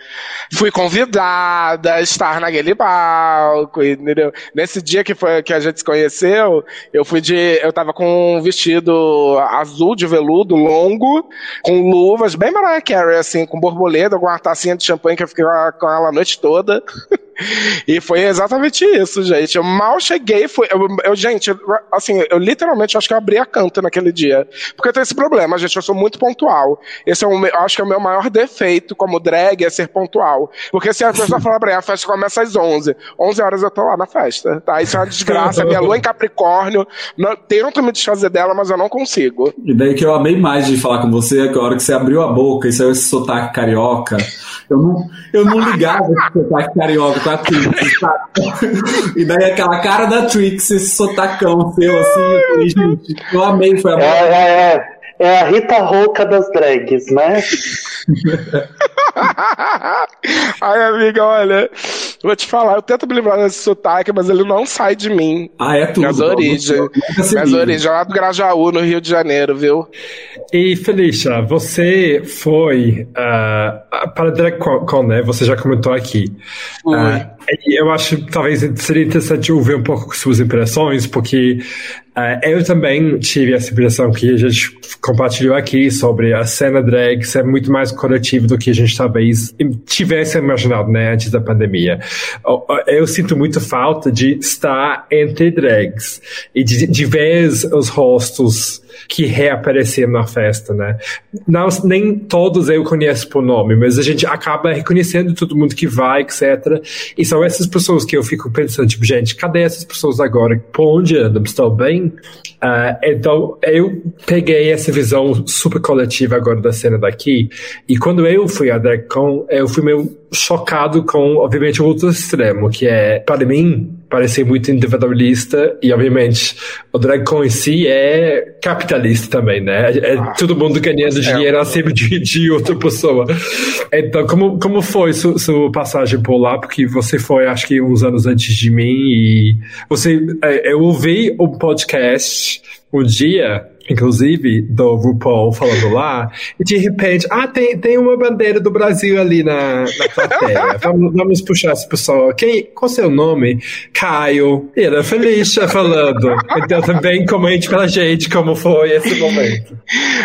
Fui convidada a estar naquele palco, entendeu? Nesse dia que foi que a gente se conheceu, eu fui de. Eu tava com um vestido azul de veludo, longo, com luvas, bem Mariah Carey, assim, com borboleta, com uma tacinha de champanhe que eu fiquei com ela a noite toda. E foi exatamente isso, gente. Eu mal cheguei, foi. Eu, eu, gente, assim, eu literalmente acho que eu abri a canto naquele dia. Porque eu tenho esse problema, gente. Eu sou muito pontual. Esse é o meu, acho que é o meu maior defeito como drag, é ser pontual. Porque se a pessoa falar pra mim, a festa começa às 11. 11 horas eu tô lá na festa, tá? Isso é uma desgraça. Minha lua em Capricórnio. Não, tento me desfazer dela, mas eu não consigo. E daí que eu amei mais de falar com você, é que a hora que você abriu a boca e saiu esse sotaque carioca. Eu não, eu não ligava esse sotaque carioca com a Trix, sabe? E daí aquela cara da Trix, esse sotacão seu, assim, eu falei, gente, eu amei, foi a é, é, é, é a Rita Rouca das drags, né? Ai, amiga, olha, vou te falar, eu tento me lembrar desse sotaque, mas ele não sai de mim. Ah, é tudo. Minhas origens. Minhas origens, lá do Grajaú, no Rio de Janeiro, viu? E, Felicia, você foi uh, para DragCon, né? Você já comentou aqui. Uh, eu acho que talvez seria interessante ouvir um pouco suas impressões, porque Uh, eu também tive essa impressão que a gente compartilhou aqui sobre a cena drag ser muito mais coletiva do que a gente talvez tivesse imaginado, né, antes da pandemia. Eu sinto muito falta de estar entre drags e de, de ver os rostos que reapareceram na festa, né? Não, nem todos eu conheço por nome, mas a gente acaba reconhecendo todo mundo que vai, etc. E são essas pessoas que eu fico pensando, tipo, gente, cadê essas pessoas agora? Por onde andam? Estão bem? Uh, então, eu peguei essa visão super coletiva agora da cena daqui, e quando eu fui a DragCon, eu fui meio chocado com, obviamente, o outro extremo, que é, para mim, parecer muito individualista e, obviamente, o DragCon em si é capitalista também, né? É ah, todo mundo ganhando é dinheiro acima de, de outra pessoa. Então, como, como foi sua, sua passagem por lá? Porque você foi, acho que, uns anos antes de mim e você... É, eu ouvi um podcast um dia inclusive, do RuPaul falando lá, e de repente, ah, tem, tem uma bandeira do Brasil ali na, na plateia. vamos, vamos puxar essa pessoa. Quem, qual é seu nome? Caio. E era Felicia falando. Então também comente pra gente como foi esse momento.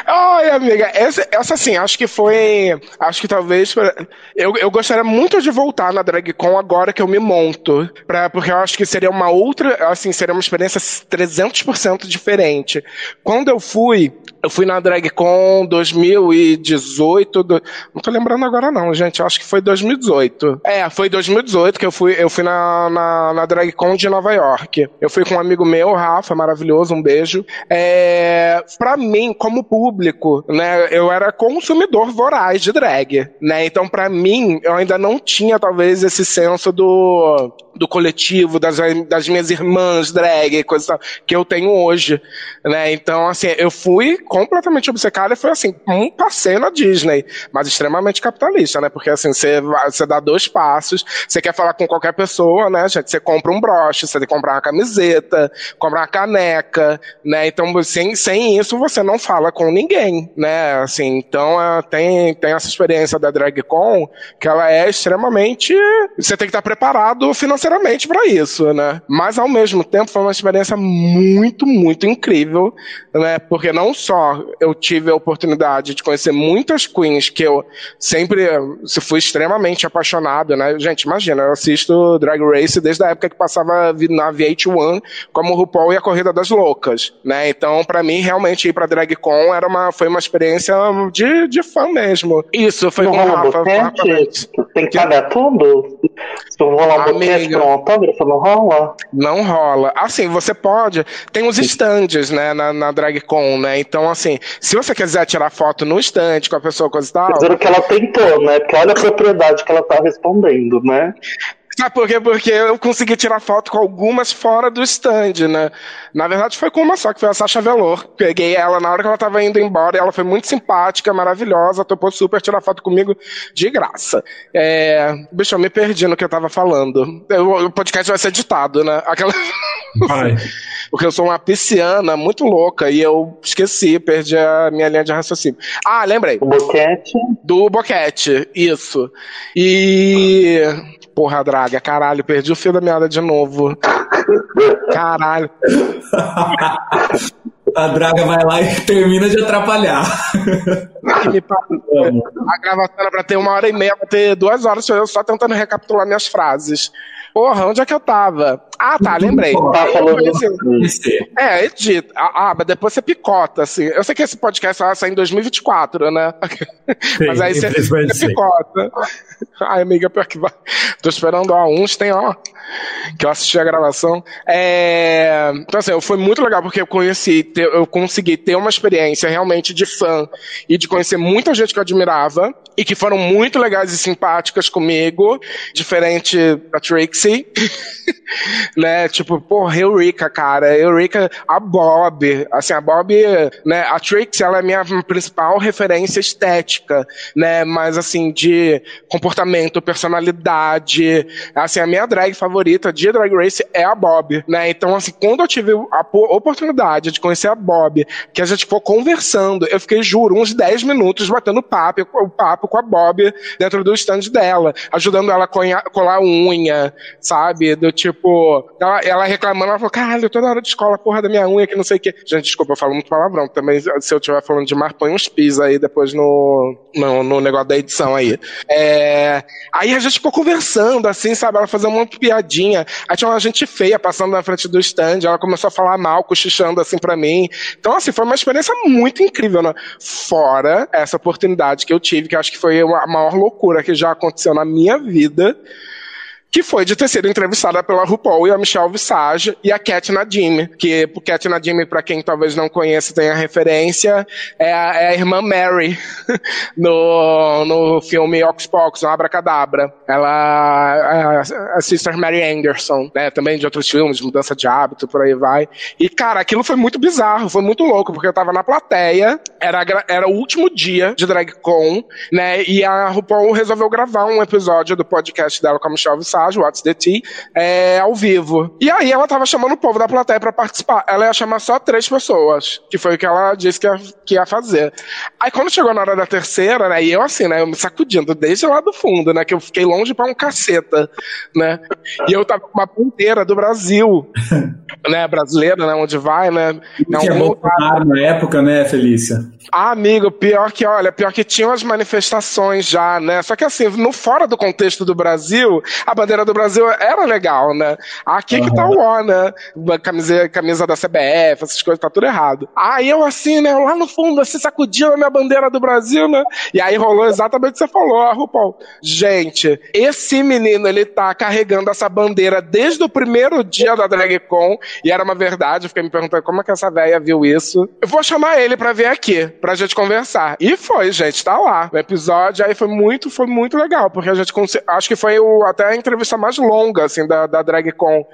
Ai, amiga, essa, essa assim, acho que foi. Acho que talvez. Eu, eu gostaria muito de voltar na DragCon agora que eu me monto. Pra, porque eu acho que seria uma outra. Assim, seria uma experiência 300% diferente. Quando eu eu fui, eu fui na DragCon 2018, do... não tô lembrando agora não, gente, acho que foi 2018. É, foi 2018 que eu fui, eu fui na, na, na DragCon de Nova York. Eu fui com um amigo meu, Rafa, maravilhoso, um beijo. É, pra mim, como público, né, eu era consumidor voraz de drag, né, então pra mim, eu ainda não tinha talvez esse senso do do coletivo, das, das minhas irmãs drag, coisa que eu tenho hoje, né? Então, assim, eu fui completamente obcecado e foi assim, um passeio na Disney, mas extremamente capitalista, né? Porque assim, você, você dá dois passos, você quer falar com qualquer pessoa, né, gente? Você compra um broche, você tem que comprar uma camiseta, comprar uma caneca, né? Então, sem, sem isso, você não fala com ninguém, né? Assim, então, é, tem, tem essa experiência da DragCon, que ela é extremamente. Você tem que estar preparado financeiramente para isso, né? Mas, ao mesmo tempo, foi uma experiência muito, muito incrível, né? Porque não só eu tive a oportunidade de conhecer muitas queens que eu sempre se fui extremamente apaixonado, né? Gente, imagina, eu assisto Drag Race desde a época que passava na VH1 como o RuPaul e a Corrida das Loucas, né? Então, para mim, realmente ir pra DragCon era uma, foi uma experiência de, de fã mesmo. Isso, foi não com o Rafa. Tem que pagar tudo? Se eu rolar um boquete pra um autógrafo, não rola? Não rola. Assim, você pode. Tem os stands, né, na, na DragCon, né? Então, assim, se você quiser tirar foto no stand com a pessoa, coisa e tal. Dizer que ela tentou, né? Porque olha a propriedade que ela tá respondendo, né? Sabe por quê? Porque eu consegui tirar foto com algumas fora do stand, né? Na verdade, foi com uma só, que foi a Sasha Velour. Peguei ela na hora que ela tava indo embora, e ela foi muito simpática, maravilhosa, topou super tirar foto comigo de graça. É... Bicho, eu me perdi no que eu tava falando. O podcast vai ser editado, né? Aquela. Vai. Porque eu sou uma pisciana muito louca e eu esqueci, perdi a minha linha de raciocínio. Ah, lembrei. O boquete? Do boquete, isso. E Porra, Draga, caralho, perdi o fio da meada de novo. Caralho. A Draga vai lá e termina de atrapalhar. A gravação era pra ter uma hora e meia, pra ter duas horas, eu só tentando recapitular minhas frases. Porra, onde é que eu tava? Ah, tá, lembrei. Tá é, edita. Ah, ah, mas depois você picota, assim. Eu sei que esse podcast vai sair em 2024, né? Sim, mas aí você, você picota. Ai, amiga, pior que vai. Tô esperando a uns, tem, ó. Que eu assisti a gravação. É... Então, assim, foi muito legal porque eu conheci, eu consegui ter uma experiência realmente de fã e de conhecer muita gente que eu admirava e que foram muito legais e simpáticas comigo, diferente da Trixie. né? Tipo, porra, Eureka, cara. Eureka, a Bob. Assim, a Bob, né? A Trixie, ela é minha principal referência estética, né? Mas, assim, de comportamento, personalidade. Assim, a minha drag favorita de Drag Race é a Bob, né? Então, assim, quando eu tive a oportunidade de conhecer a Bob, que a gente ficou conversando, eu fiquei, juro, uns 10 minutos batendo papo, o papo com a Bob dentro do stand dela, ajudando ela a colar unha, sabe? Do tipo, ela, ela reclamando, ela falou, caralho, toda hora de escola, porra da minha unha, que não sei o quê. Gente, desculpa, eu falo muito palavrão. Também, se eu estiver falando de mar, põe uns pis aí depois no, no, no negócio da edição aí. É, aí a gente ficou conversando, assim, sabe? Ela fazia uma piadinha. Aí tinha uma gente feia passando na frente do stand, ela começou a falar mal, cochichando assim pra mim. Então, assim, foi uma experiência muito incrível, né? Fora essa oportunidade que eu tive, que acho que foi a maior loucura que já aconteceu na minha vida que foi de ter sido entrevistada pela RuPaul e a Michelle Visage e a Cat Nadim, que Cat Nadim, para quem talvez não conheça, tem a referência, é a, é a irmã Mary no, no filme Oxpox, no Abracadabra. Ela é a Sister Mary Anderson, né, também de outros filmes, de mudança de hábito, por aí vai. E, cara, aquilo foi muito bizarro, foi muito louco, porque eu tava na plateia, era, era o último dia de DragCon, né, e a RuPaul resolveu gravar um episódio do podcast dela com a Michelle Visage mensagem, What's the Tea, é, ao vivo. E aí ela tava chamando o povo da plateia para participar. Ela ia chamar só três pessoas, que foi o que ela disse que ia, que ia fazer. Aí quando chegou na hora da terceira, né, e eu assim, né, eu me sacudindo desde lá do fundo, né, que eu fiquei longe para um caceta, né, e eu tava com uma ponteira do Brasil, né, brasileira, né, onde vai, né. Tinha Bolsonaro na época, né, Felícia? Ah, amigo, pior que, olha, pior que tinham as manifestações já, né, só que assim, no fora do contexto do Brasil, a bandeira do Brasil era legal, né? Aqui uhum. que tá o ó, né? Camisa, camisa da CBF, essas coisas, tá tudo errado. Aí eu assim, né, lá no fundo, assim, sacudindo a minha bandeira do Brasil, né? E aí rolou exatamente o que você falou, a RuPaul. Gente, esse menino, ele tá carregando essa bandeira desde o primeiro dia da DragCon, e era uma verdade, eu fiquei me perguntando como é que essa velha viu isso. Eu vou chamar ele pra vir aqui, pra gente conversar. E foi, gente, tá lá. O episódio aí foi muito, foi muito legal, porque a gente, acho que foi o, até a entrevista mais longa, assim, da, da DragCon.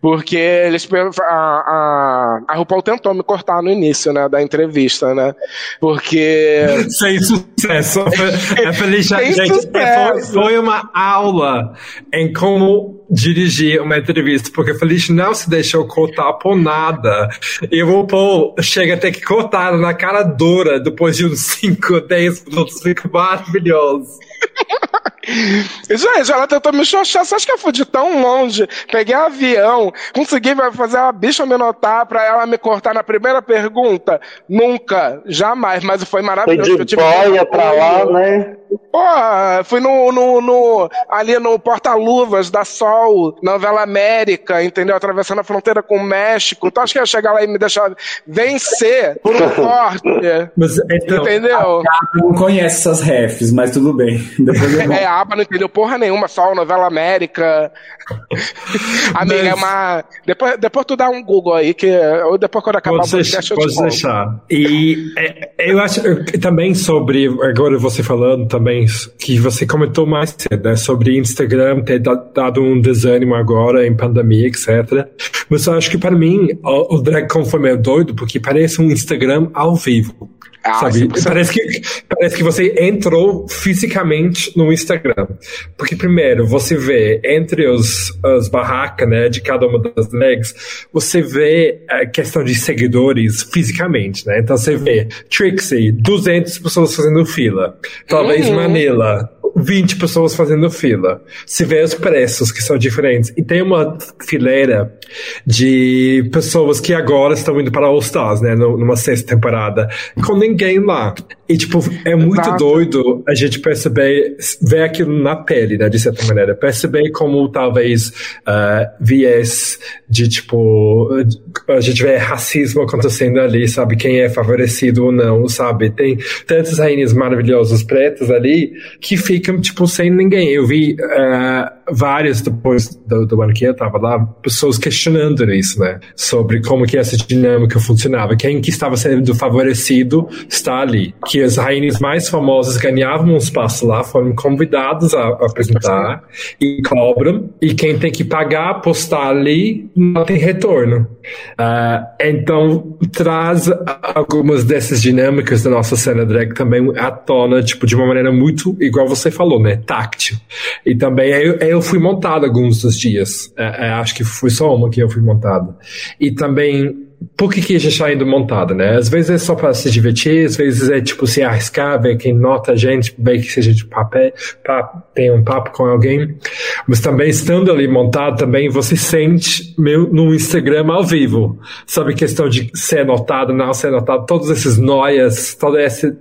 Porque eles. A, a, a RuPaul tentou me cortar no início, né, da entrevista, né? Porque. Sem sucesso. É feliz, gente. É, foi, foi uma aula em como dirigir uma entrevista, porque Feliz não se deixou cortar por nada. E o RuPaul chega a ter que cortar na cara dura depois de uns 5, 10 minutos. Fica maravilhoso. Gente, ela tentou me xoxar. Você acha que eu fui de tão longe? Peguei um avião, consegui fazer uma bicha me notar pra ela me cortar na primeira pergunta? Nunca, jamais, mas foi maravilhoso. Foi de boia pra lá, né? Pô, fui no, no, no ali no Porta-Luvas da Sol, novela América, entendeu? Atravessando a fronteira com o México. Tu acha que ia chegar lá e me deixar vencer por um forte? Mas, então, entendeu? A não conhece essas refs, mas tudo bem. É, a aba não entendeu porra nenhuma, só novela América. Amiga, mas... é uma. Depois, depois tu dá um Google aí, que ou depois quando acabar pode o podcast Pode deixar. E é, eu acho também sobre, agora você falando também que você comentou mais cedo, né, sobre Instagram ter dado um desânimo agora em pandemia, etc. Mas eu acho que para mim o, o DragCon foi meio doido porque parece um Instagram ao vivo. Ah, sabe? Parece que, parece que você entrou fisicamente no Instagram. Porque, primeiro, você vê entre os, as barracas né, de cada uma das legs, você vê a questão de seguidores fisicamente. Né? Então, você vê Trixie, 200 pessoas fazendo fila. Talvez uhum. Manila, 20 pessoas fazendo fila. Se vê os preços que são diferentes. E tem uma fileira de pessoas que agora estão indo para All Stars, né? Numa sexta temporada. Com ninguém lá. E, tipo, é muito Exato. doido a gente perceber, ver aquilo na pele, né? De certa maneira. Perceber como talvez uh, viés de, tipo, a gente vê racismo acontecendo ali, sabe? Quem é favorecido ou não, sabe? Tem tantas rainhas maravilhosas pretas ali que ficam tipo, sem ninguém. Eu vi uh, vários, depois do, do ano que eu tava lá, pessoas questionando isso, né? Sobre como que essa dinâmica funcionava. Quem que estava sendo favorecido está ali. Que as rainhas mais famosas ganhavam um espaço lá, foram convidados a, a apresentar e cobram. E quem tem que pagar por estar ali não tem retorno. Uh, então, traz algumas dessas dinâmicas da nossa cena drag também à tona, tipo, de uma maneira muito, igual você falou, né? Táctil. E também eu, eu fui montado alguns dos dias. É, é, acho que foi só uma que eu fui montado. E também por que, que gente está indo montada, né? Às vezes é só para se divertir, às vezes é tipo se arriscar, ver quem nota a gente, ver que seja de papel, para ter um papo com alguém. Mas também estando ali montado, também você sente no Instagram ao vivo. Sabe, questão de ser notado, não ser notado, todos esses noias, toda essa,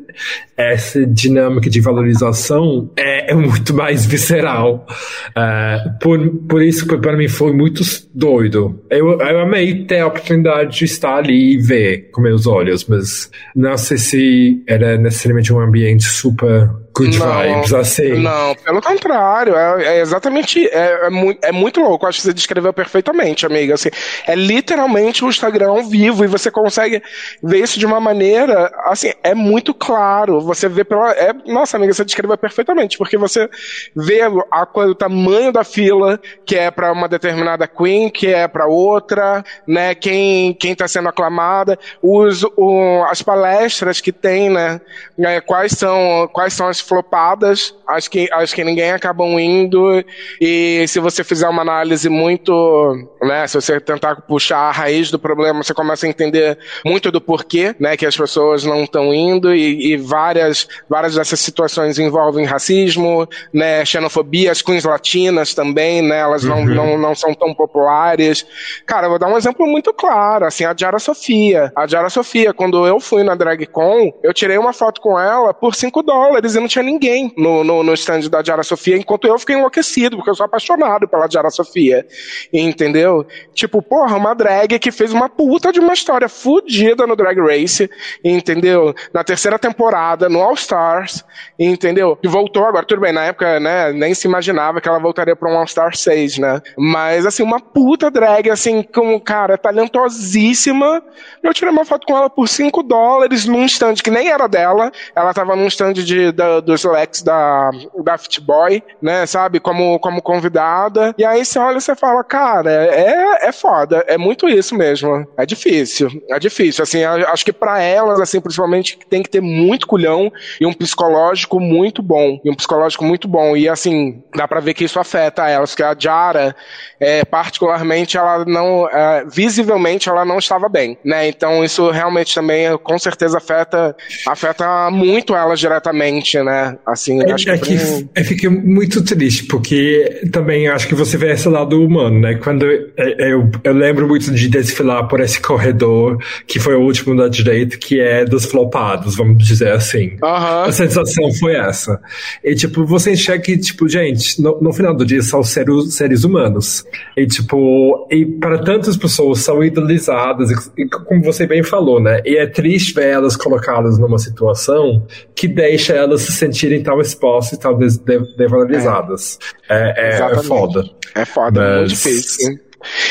essa dinâmica de valorização é, é muito mais visceral. Uh, por, por isso, para mim, foi muito doido. Eu, eu amei ter a oportunidade de estar ali e ver com meus olhos, mas não sei se era necessariamente um ambiente super good não, vibes, assim. Não, pelo contrário, é, é exatamente, é, é, muito, é muito louco, acho que você descreveu perfeitamente, amiga, assim, é literalmente o Instagram ao vivo, e você consegue ver isso de uma maneira, assim, é muito claro, você vê pela, é, nossa, amiga, você descreveu perfeitamente, porque você vê a, o tamanho da fila, que é para uma determinada queen, que é para outra, né, quem, quem tá sendo aclamada, os, o, as palestras que tem, né, né quais são, quais são as flopadas, acho que, acho que ninguém acabam indo, e se você fizer uma análise muito, né, se você tentar puxar a raiz do problema, você começa a entender muito do porquê, né, que as pessoas não estão indo, e, e, várias, várias dessas situações envolvem racismo, né, xenofobia, as queens latinas também, né, elas uhum. não, não, não são tão populares. Cara, eu vou dar um exemplo muito claro, assim, a Diara Sofia. A Diara Sofia, quando eu fui na DragCon, eu tirei uma foto com ela por 5 dólares e não tinha ninguém no, no, no stand da Diara Sofia, enquanto eu fiquei enlouquecido, porque eu sou apaixonado pela Diara Sofia. Entendeu? Tipo, porra, uma drag que fez uma puta de uma história fodida no Drag Race, entendeu? Na terceira temporada, no All Stars, entendeu? E voltou agora, tudo bem, na época, né, nem se imaginava que ela voltaria pra um All Star 6, né? Mas, assim, uma puta drag, assim, com, cara, talentosíssima. Eu tirei uma foto com ela por 5 dólares num stand que nem era dela, ela tava num stand de, da, dos Lex da, da Fitboy, né, sabe, como, como convidada. E aí você olha e você fala, cara, é, é foda, é muito isso mesmo. É difícil, é difícil. Assim, acho que para elas, assim, principalmente, tem que ter muito culhão e um psicológico muito bom. E um psicológico muito bom. E assim, dá pra ver que isso afeta elas, porque a Jara, é, particularmente, ela não, é, visivelmente, ela não estava bem, né? Então isso realmente também, com certeza, afeta, afeta muito elas diretamente, né? Assim, é, acho é que, que eu fiquei muito triste, porque também acho que você vê esse lado humano, né? Quando eu, eu, eu lembro muito de desfilar por esse corredor, que foi o último da direita, que é dos flopados, vamos dizer assim. A sensação foi essa. E, tipo, você enxerga que, tipo, gente, no, no final do dia são seres, seres humanos. E, tipo, e para tantas pessoas são idolizadas, e, e, como você bem falou, né? E é triste ver elas colocadas numa situação que deixa elas sentirem tão expostas e tão desvalorizadas. É, é, é, é foda. É foda, Mas... muito difícil.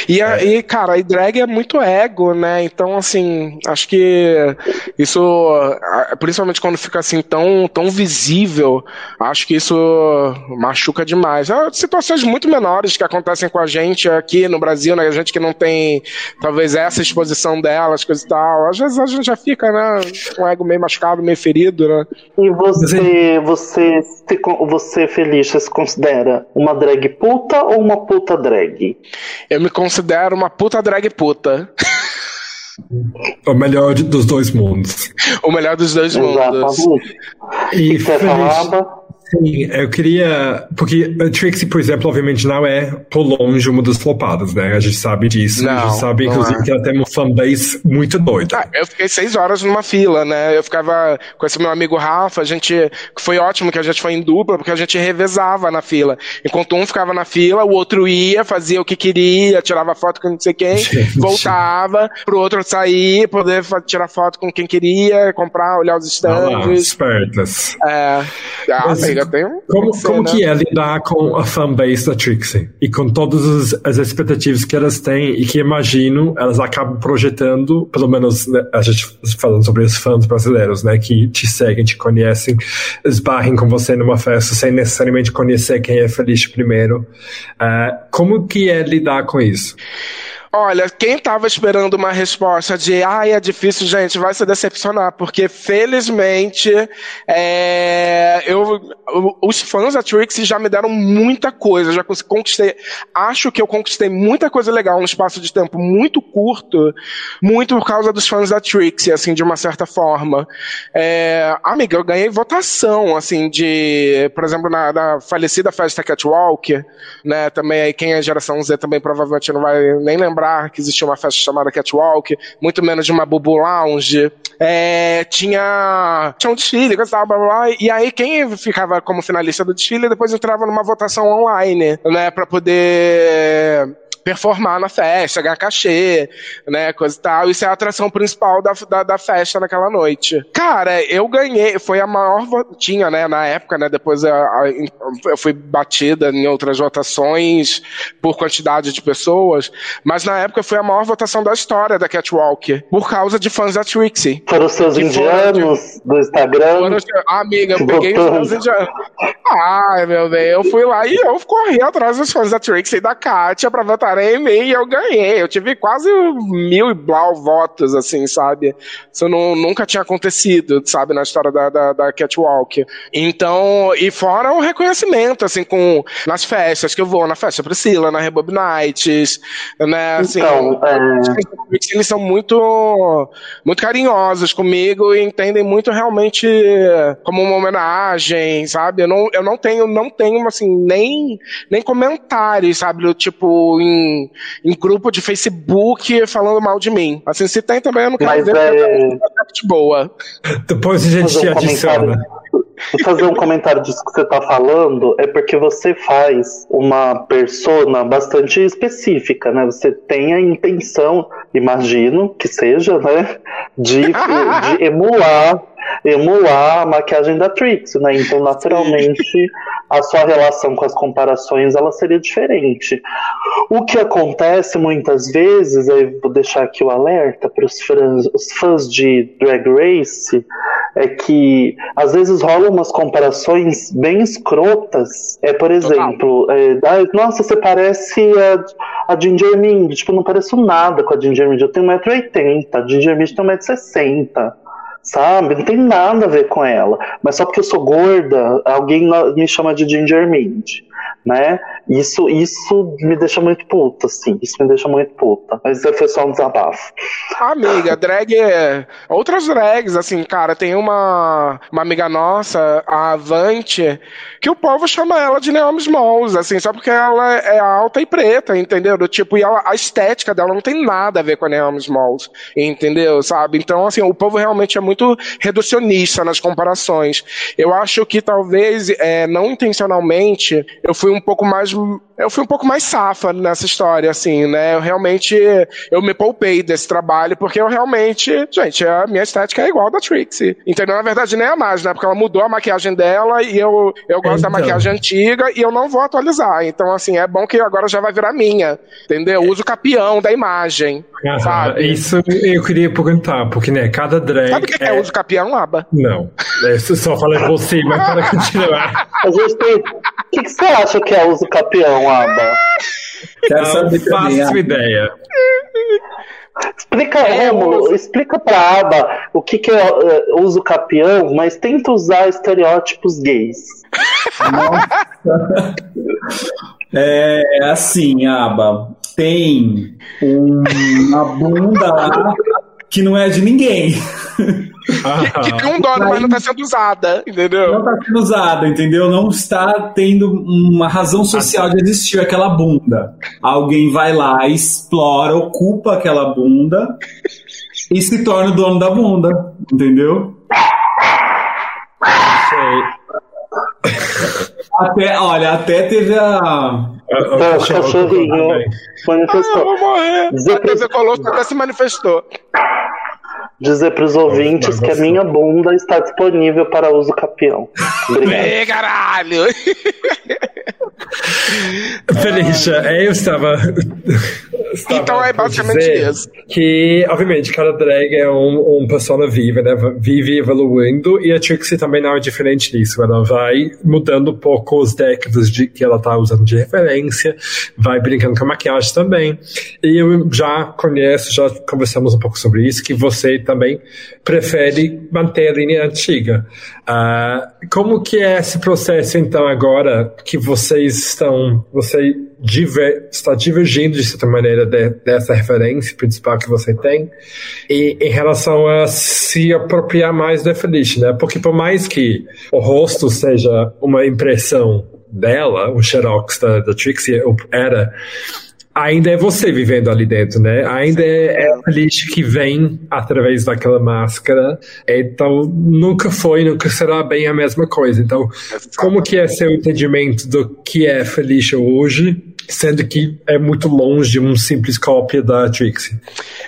E, a, é. e, cara, a drag é muito ego, né? Então, assim, acho que isso, principalmente quando fica assim tão, tão visível, acho que isso machuca demais. É situações muito menores que acontecem com a gente aqui no Brasil, né? A gente que não tem, talvez, essa exposição delas, coisa e tal. Às vezes a gente já fica, né? Com o ego meio machucado, meio ferido, né? E você, você, você, Feliz, se considera uma drag puta ou uma puta drag? Eu me considero uma puta drag puta. O melhor dos dois mundos. O melhor dos dois Exatamente. mundos. E, e você falava? Sim, eu queria. Porque a Trixie, por exemplo, obviamente não é por longe uma das flopadas, né? A gente sabe disso. Não, a gente sabe, inclusive, é. que ela tem uma fanbase muito doida. Ah, eu fiquei seis horas numa fila, né? Eu ficava com esse meu amigo Rafa, a gente. Foi ótimo que a gente foi em dupla, porque a gente revezava na fila. Enquanto um ficava na fila, o outro ia, fazia o que queria, tirava foto com não sei quem, gente. voltava pro outro sair, poder tirar foto com quem queria, comprar, olhar os stands. Ah, espertas. É. Ah, Mas, tenho. Como, como que é lidar com a fanbase da Trixie? E com todas as expectativas que elas têm e que imagino elas acabam projetando, pelo menos né, a gente falando sobre os fãs brasileiros, né? Que te seguem, te conhecem, esbarrem com você numa festa sem necessariamente conhecer quem é Feliz primeiro. Uh, como que é lidar com isso? Olha, quem tava esperando uma resposta de ai, é difícil, gente, vai se decepcionar, porque felizmente é, eu, os fãs da Trixie já me deram muita coisa, já conquistei, acho que eu conquistei muita coisa legal num espaço de tempo muito curto, muito por causa dos fãs da Trixie, assim, de uma certa forma. É, amiga, eu ganhei votação, assim, de, por exemplo, na, na falecida festa Catwalk, né, também aí quem é geração Z também provavelmente não vai nem lembrar que existia uma festa chamada Catwalk, muito menos de uma Bubu Lounge. É, tinha, tinha um desfile, blá, blá, blá, e aí quem ficava como finalista do desfile depois entrava numa votação online, né, para poder performar na festa, ganhar cachê, né, coisa e tal. Isso é a atração principal da, da, da, festa naquela noite. Cara, eu ganhei, foi a maior, tinha, né, na época, né, depois eu, eu fui batida em outras votações por quantidade de pessoas, mas na época foi a maior votação da história da Catwalk, por causa de fãs da Trixie. Foram os seus indianos de, do Instagram? Foram, amiga, eu peguei os meus indianos. Ai, meu bem, eu fui lá e eu corri atrás dos fãs da Trixie e da Katia pra votar votarem e eu ganhei. Eu tive quase mil e blau votos, assim, sabe? Isso não, nunca tinha acontecido, sabe, na história da, da, da Catwalk. Então, e fora o reconhecimento, assim, com nas festas que eu vou, na festa Priscila, na Rebob Nights, né, assim, então, é... eles são muito, muito carinhosos comigo e entendem muito realmente como uma homenagem, sabe? Eu não, eu não tenho, não tenho, assim, nem, nem comentários, sabe? Tipo, em em, grupo de Facebook falando mal de mim. Assim, se tem também, eu não quero Mas ver, é... é boa. Depois a gente um adiciona. Vou fazer um comentário disso que você está falando, é porque você faz uma persona bastante específica, né? Você tem a intenção, imagino que seja, né? De, de emular emular a maquiagem da Trix, né? Então, naturalmente, a sua relação com as comparações ela seria diferente. O que acontece muitas vezes, aí vou deixar aqui o alerta para os fãs, os fãs de Drag Race, é que às vezes rolam umas comparações bem escrotas. É, por exemplo, é, nossa, você parece a, a Ginger Mind. Tipo, não pareço nada com a Ginger Mind. Eu tenho 1,80m, a Ginger Mind tem 1,60m sabe? Não tem nada a ver com ela. Mas só porque eu sou gorda, alguém me chama de Ginger Mint né? Isso, isso me deixa muito puta, assim. Isso me deixa muito puta. Mas foi só um desabafo. Amiga, drag é. Outras drags, assim, cara, tem uma, uma amiga nossa, a Avante, que o povo chama ela de Naomi Smalls, assim, só porque ela é alta e preta, entendeu? Do tipo, e ela, a estética dela não tem nada a ver com a Naomi Smalls, entendeu? Sabe? Então, assim, o povo realmente é muito reducionista nas comparações. Eu acho que talvez, é, não intencionalmente, eu fui um pouco mais. Eu fui um pouco mais safa nessa história, assim, né? Eu realmente. Eu me poupei desse trabalho, porque eu realmente. Gente, a minha estética é igual a da Trixie. Entendeu? Na verdade, nem é mais, né? Porque ela mudou a maquiagem dela e eu, eu gosto então. da maquiagem antiga e eu não vou atualizar. Então, assim, é bom que agora já vai virar minha. Entendeu? Eu uso o capião da imagem. Aham, sabe? Isso eu queria perguntar, porque, né, cada drag. Sabe o que é, é uso capião, Aba? Não. É, só falei você, mas para continuar. A gente tem. O que, que você acha que é uso capião, Aba? Quero não saber faço também, ideia. Explica, é, Rômulo, explica pra Aba o que, que é uh, uso capião, mas tenta usar estereótipos gays. Nossa. é assim, Aba, tem uma bunda lá que não é de ninguém. que, que tem um dono, mas não está sendo usada, entendeu? Não está sendo usada, entendeu? Não está tendo uma razão social de existir aquela bunda. Alguém vai lá, explora, ocupa aquela bunda e se torna o dono da bunda, entendeu? Até, olha, até teve a. Tá, o cachorrinho manifestou. Ah, eu vou morrer. A TV Colosso até se manifestou. Dizer para os ouvintes que a minha bunda está disponível para uso capião. Obrigado. caralho! Felicia, eu estava. estava então é basicamente isso. Que, obviamente, cada drag é um, um persona viva, né? Vive evoluindo, e a Trixie também não é diferente disso. Ela vai mudando um pouco os décadas de, que ela tá usando de referência, vai brincando com a maquiagem também. E eu já conheço, já conversamos um pouco sobre isso, que você também prefere manter a linha antiga. Uh, como que é esse processo, então, agora que vocês estão, você diver, está divergindo, de certa maneira, de, dessa referência principal que você tem, e em relação a se apropriar mais da Felicia, né? Porque por mais que o rosto seja uma impressão dela, o xerox da, da Trixie era ainda é você vivendo ali dentro, né? Ainda é, é a Felicia que vem através daquela máscara. Então, nunca foi, nunca será bem a mesma coisa. Então, como que é seu entendimento do que é Felicia hoje, sendo que é muito longe de um simples cópia da Trixie?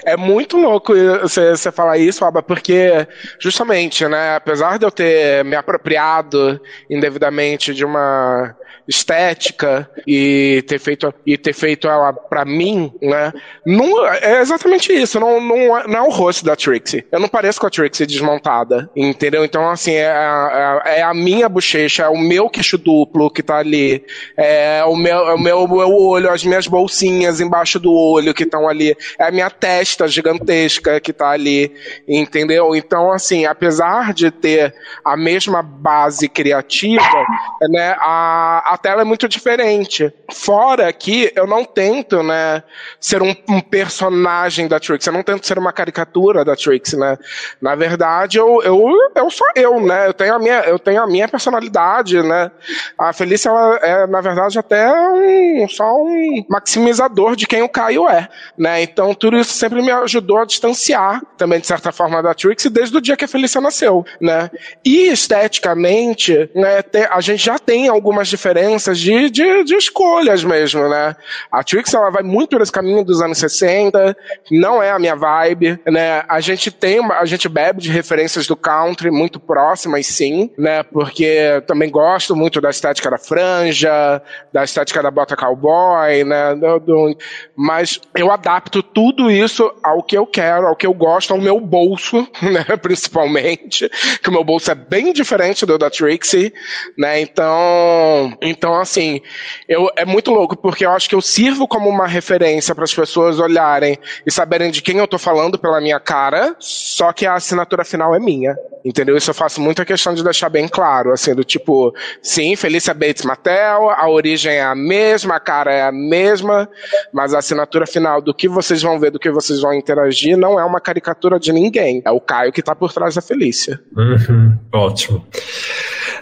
É muito louco você falar isso, Aba, porque justamente, né, apesar de eu ter me apropriado indevidamente de uma estética e ter feito e ter feito ela para mim, né? Não, é exatamente isso. Não, não, não é o rosto da Trixie. Eu não pareço com a Trixie desmontada, entendeu? Então assim é a, é a minha bochecha, é o meu queixo duplo que tá ali, é o meu, é o meu, meu olho, as minhas bolsinhas embaixo do olho que estão ali, é a minha testa gigantesca que tá ali, entendeu? Então assim, apesar de ter a mesma base criativa, né? A, a tela é muito diferente. Fora que eu não tento, né, ser um, um, personagem da Trix, eu não tento ser uma caricatura da Trix, né. Na verdade, eu, eu, eu sou eu, né, eu tenho a minha, eu tenho a minha personalidade, né. A Felícia, ela é, na verdade, até um, só um maximizador de quem o Caio é, né. Então, tudo isso sempre me ajudou a distanciar, também, de certa forma, da Trix, desde o dia que a Felícia nasceu, né. E, esteticamente, né, a gente já tem algumas diferenças diferenças de, de, de, escolhas mesmo, né? A Trix, ela vai muito por esse caminho dos anos 60, não é a minha vibe, né? A gente tem, a gente bebe de referências do country muito próximas, sim, né? Porque também gosto muito da estética da franja, da estética da bota cowboy, né? Do, do, mas eu adapto tudo isso ao que eu quero, ao que eu gosto, ao meu bolso, né? Principalmente, que o meu bolso é bem diferente do da Trixie, né? Então, então, assim, eu, é muito louco, porque eu acho que eu sirvo como uma referência para as pessoas olharem e saberem de quem eu tô falando pela minha cara, só que a assinatura final é minha. Entendeu? Isso eu faço muita questão de deixar bem claro, assim, do tipo, sim, Felícia Bates Mattel, a origem é a mesma, a cara é a mesma, mas a assinatura final do que vocês vão ver, do que vocês vão interagir, não é uma caricatura de ninguém. É o Caio que tá por trás da Felícia. Uhum, ótimo.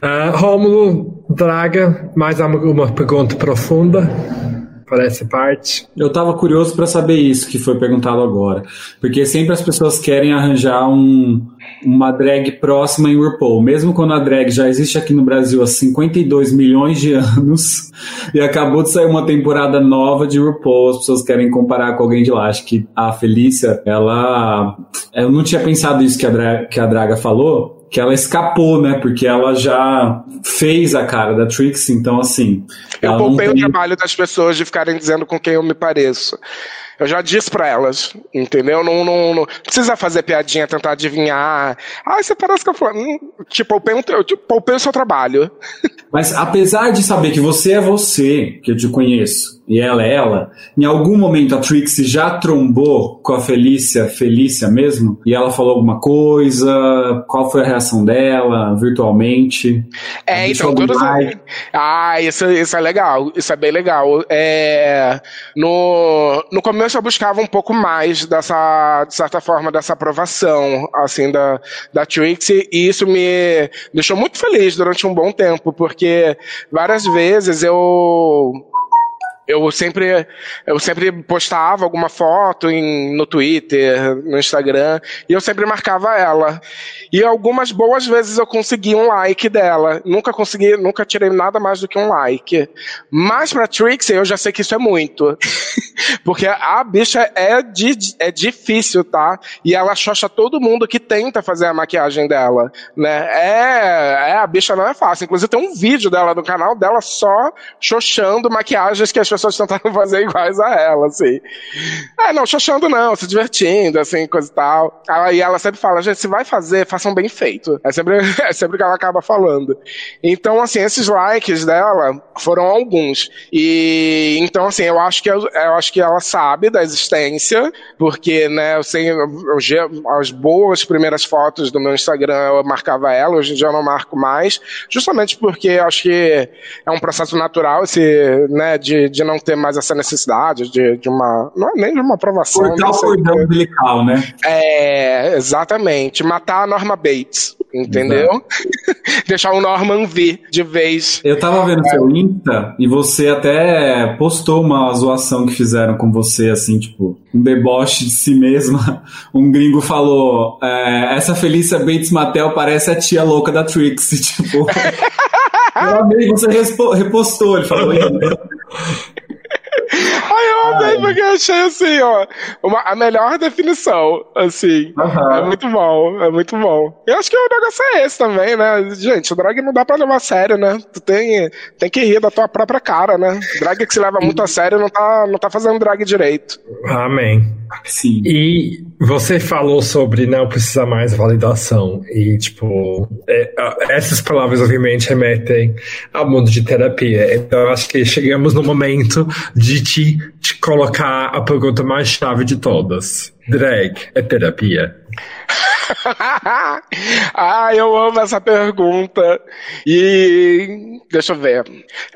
Uh, Rômulo Draga, mais alguma pergunta profunda? para essa parte? Eu estava curioso para saber isso que foi perguntado agora, porque sempre as pessoas querem arranjar um, uma drag próxima em RuPaul, mesmo quando a drag já existe aqui no Brasil há 52 milhões de anos e acabou de sair uma temporada nova de RuPaul, as pessoas querem comparar com alguém de lá. Acho que a Felícia, ela, eu não tinha pensado isso que a, que a Draga falou, que ela escapou, né? Porque ela já fez a cara da Trixie, então assim. Eu poupei tem... o trabalho das pessoas de ficarem dizendo com quem eu me pareço. Eu já disse para elas, entendeu? Não, não, não, precisa fazer piadinha, tentar adivinhar. Ah, você parece que eu falei. Hum, tipo, poupei, eu te poupei o seu trabalho. Mas apesar de saber que você é você, que eu te conheço, e ela é ela, em algum momento a Trixie já trombou com a Felícia, Felícia mesmo, e ela falou alguma coisa, qual foi a reação dela, virtualmente? É, então, todos... Ah, isso, isso é legal, isso é bem legal. É, no, no começo eu buscava um pouco mais dessa, de certa forma, dessa aprovação, assim, da, da Trixie, e isso me deixou muito feliz durante um bom tempo, porque várias vezes eu eu sempre, eu sempre postava alguma foto em, no Twitter, no Instagram, e eu sempre marcava ela. E algumas boas vezes eu consegui um like dela. Nunca consegui, nunca tirei nada mais do que um like. Mas pra Trixie, eu já sei que isso é muito. Porque a bicha é, di, é difícil, tá? E ela xoxa todo mundo que tenta fazer a maquiagem dela, né? É, é, a bicha não é fácil. Inclusive tem um vídeo dela no canal dela só xoxando maquiagens que as pessoas tentaram fazer iguais a ela, assim. É, não, xoxando não, se divertindo, assim, coisa e tal. Aí ela sempre fala, gente, se vai fazer, façam bem feito. É sempre, é sempre que ela acaba falando. Então, assim, esses likes dela foram alguns. E, então, assim, eu acho que, eu, eu acho que ela sabe da existência, porque, né, eu sei, as boas primeiras fotos do meu Instagram eu marcava ela, hoje em dia eu não marco mais, justamente porque eu acho que é um processo natural esse, né, de, de não ter mais essa necessidade de, de uma, não é nem de uma aprovação. Cortar o cordão umbilical, né? É, exatamente. Matar a Norma Bates, entendeu? Deixar o Norman V de vez. Eu tava vendo é. seu Insta e você até postou uma zoação que fizeram com você, assim, tipo, um deboche de si mesma. Um gringo falou: é, essa Felícia Bates Mattel parece a tia louca da Trixie, tipo. Eu amei, você repostou, ele falou. Ai, eu amei, porque eu achei assim, ó, uma, a melhor definição, assim. Uhum. É muito bom, é muito bom. Eu acho que o negócio é esse também, né? Gente, o drag não dá pra levar a sério, né? Tu tem, tem que rir da tua própria cara, né? Drag que se leva muito a sério não tá, não tá fazendo drag direito. Amém. Sim. E você falou sobre não precisar mais validação. E, tipo, é, essas palavras, obviamente, remetem ao mundo de terapia. Então, eu acho que chegamos no momento de te, te colocar a pergunta mais chave de todas: drag é terapia? ah, eu amo essa pergunta. E deixa eu ver.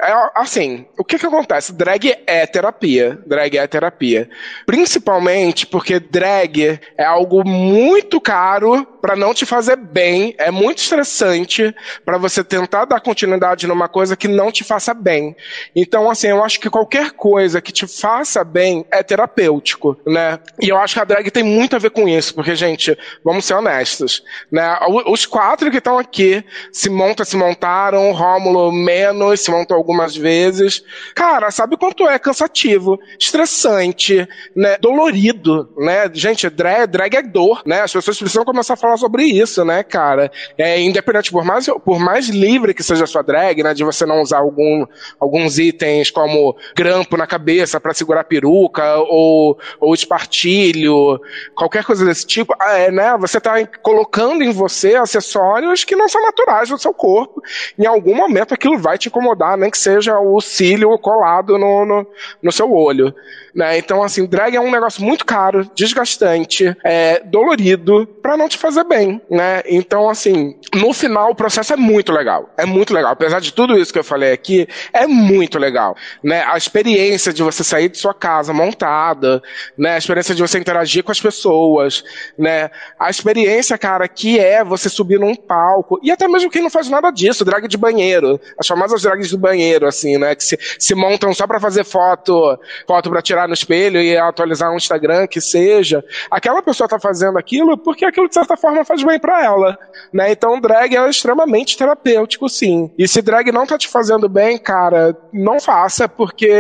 É, assim, o que que acontece? Drag é terapia. Drag é terapia. Principalmente porque drag é algo muito caro para não te fazer bem. É muito estressante para você tentar dar continuidade numa coisa que não te faça bem. Então, assim, eu acho que qualquer coisa que te faça bem é terapêutico, né? E eu acho que a drag tem muito a ver com isso, porque, gente, vamos ser honestos, né? Os quatro que estão aqui se montam, se montaram, Rômulo menos, se montou algumas vezes. Cara, sabe quanto é cansativo, estressante, né? Dolorido, né? Gente, drag, drag é dor, né? As pessoas precisam começar a falar sobre isso, né, cara? É, independente, por mais, por mais livre que seja a sua drag, né? De você não usar algum, alguns itens como grampo na cabeça para segurar a peruca ou, ou espartilho, qualquer coisa desse tipo, ah, é, né? Você tá colocando em você acessórios que não são naturais do seu corpo. Em algum momento aquilo vai te incomodar, nem que seja o cílio colado no, no, no seu olho. Né? Então, assim, drag é um negócio muito caro, desgastante, é, dolorido, para não te fazer bem, né? Então, assim, no final o processo é muito legal. É muito legal. Apesar de tudo isso que eu falei aqui, é muito legal, né? A experiência de você sair de sua casa montada, né? A experiência de você interagir com as pessoas, né? A experiência, cara, que é você subir num palco, e até mesmo quem não faz nada disso, drag de banheiro, as famosas drags do banheiro, assim, né? Que se, se montam só para fazer foto, foto para tirar no espelho e atualizar um Instagram que seja, aquela pessoa está fazendo aquilo porque aquilo de certa forma faz bem para ela, né? Então drag é extremamente terapêutico, sim. E se drag não tá te fazendo bem, cara, não faça porque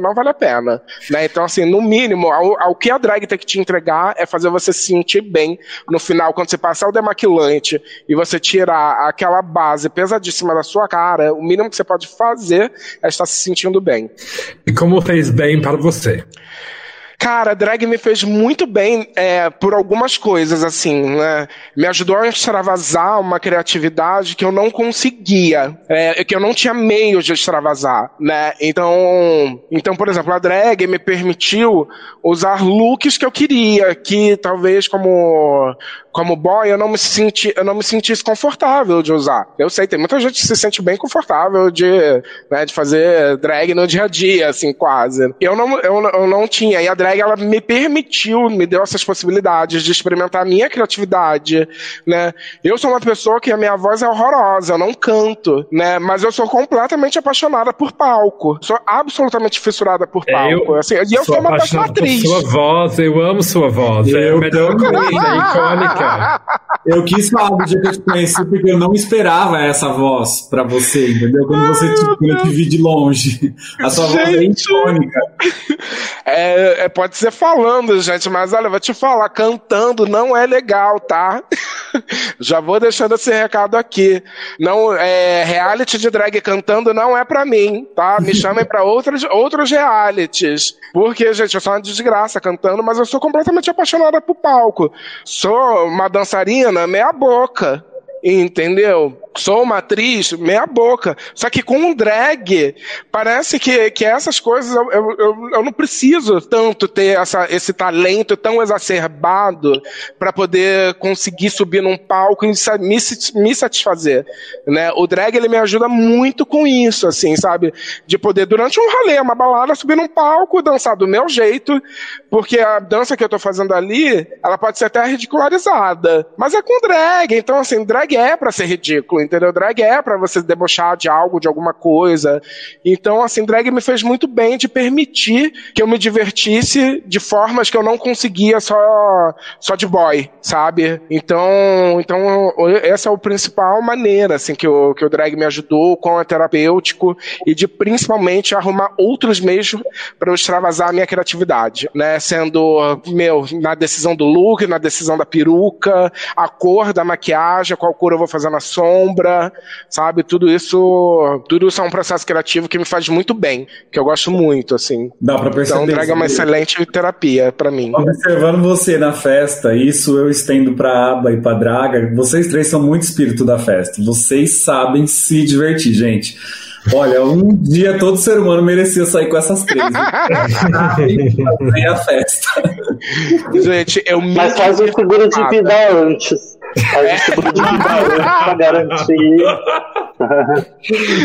não vale a pena, né? Então assim, no mínimo, ao que a drag tem que te entregar é fazer você se sentir bem no final quando você passar o demaquilante e você tirar aquela base pesadíssima da sua cara, o mínimo que você pode fazer é estar se sentindo bem. E como fez bem para você? Cara, drag me fez muito bem é, por algumas coisas, assim, né? Me ajudou a extravasar uma criatividade que eu não conseguia, é, que eu não tinha meio de extravasar, né? Então, então, por exemplo, a drag me permitiu usar looks que eu queria, que talvez como como boy, eu não me senti, eu não me sentisse confortável de usar. Eu sei, tem muita gente que se sente bem confortável de, né, de fazer drag no dia a dia, assim, quase. Eu não, eu, eu não tinha. E a drag ela me permitiu, me deu essas possibilidades de experimentar a minha criatividade, né? Eu sou uma pessoa que a minha voz é horrorosa, eu não canto, né? Mas eu sou completamente apaixonada por palco. Sou absolutamente fissurada por palco. É, eu assim, e eu sou, uma péssima atriz. Sua voz, eu amo sua voz. Eu é melhor é icônica. Eu quis falar do dia que eu te conheci porque eu não esperava essa voz pra você, entendeu? Quando você te, quando eu te vi de longe. A sua gente. voz é icônica. É, é, pode ser falando, gente, mas olha, vou te falar, cantando não é legal, tá? Já vou deixando esse recado aqui. Não, é, reality de drag cantando não é pra mim, tá? Me chamem pra outros, outros realities. Porque, gente, eu sou uma desgraça cantando, mas eu sou completamente apaixonada por palco. Sou uma dançarina meia boca. Entendeu? Sou uma atriz, meia boca. Só que com um drag, parece que, que essas coisas eu, eu, eu, não preciso tanto ter essa, esse talento tão exacerbado para poder conseguir subir num palco e me, me satisfazer. Né? O drag ele me ajuda muito com isso, assim, sabe? De poder, durante um rolê, uma balada, subir num palco, dançar do meu jeito, porque a dança que eu tô fazendo ali, ela pode ser até ridicularizada. Mas é com drag, então assim, drag é para ser ridículo, entendeu? Drag é para você debochar de algo, de alguma coisa. Então, assim, drag me fez muito bem de permitir que eu me divertisse de formas que eu não conseguia só, só de boy, sabe? Então, então essa é a principal maneira, assim, que o, que o drag me ajudou com o terapêutico e de principalmente arrumar outros meios para eu extravasar a minha criatividade, né? Sendo, meu, na decisão do look, na decisão da peruca, a cor da maquiagem, qual cor eu vou fazer na sombra, sabe? Tudo isso, tudo isso é um processo criativo que me faz muito bem, que eu gosto muito, assim. Dá pra perceber. Então, drag é uma excelente terapia para mim. Observando você na festa, isso eu estendo pra Aba e pra Draga, vocês três são muito espírito da festa. Vocês sabem se divertir, gente. Olha, um dia todo ser humano merecia sair com essas três. a festa. Gente, eu me. Mas faz um seguro de vida antes. De vida antes pra garantir.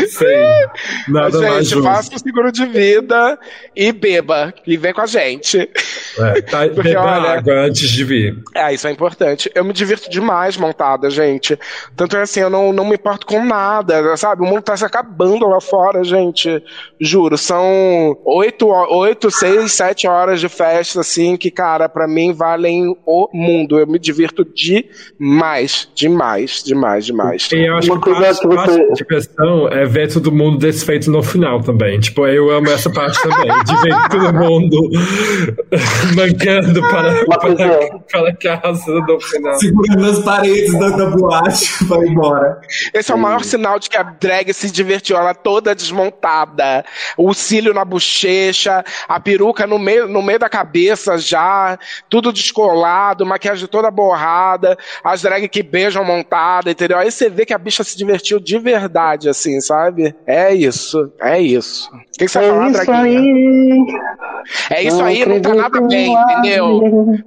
Sim. Nada gente, mais justo. faça um seguro de vida e beba. E vem com a gente. É, tá, Porque, olha, água antes de vir. É, isso é importante. Eu me divirto demais montada, gente. Tanto é assim, eu não, não me importo com nada, sabe? O mundo tá se acabando lá fora, gente. Juro, são oito, oito, seis, sete horas de festa, assim, que, cara, para mim valem o mundo. Eu me divirto demais, demais, demais, demais. E eu acho Uma que parte, que você... parte de questão é ver todo mundo desfeito no final também. Tipo, eu amo essa parte também, de ver todo mundo mancando para, para, para casa no final. Segurando as paredes da, da boate para ir embora. Esse é o maior sinal de que a drag se divertiu. Ela toda desmontada, o cílio na bochecha, a peruca no meio, no meio da cabeça já, tudo descolado, maquiagem toda borrada, as drag que beijam montada, entendeu? Aí você vê que a bicha se divertiu de verdade, assim, sabe? É isso, é isso. O que, você é falar, isso aí. É isso aí, não tá nada bem, entendeu?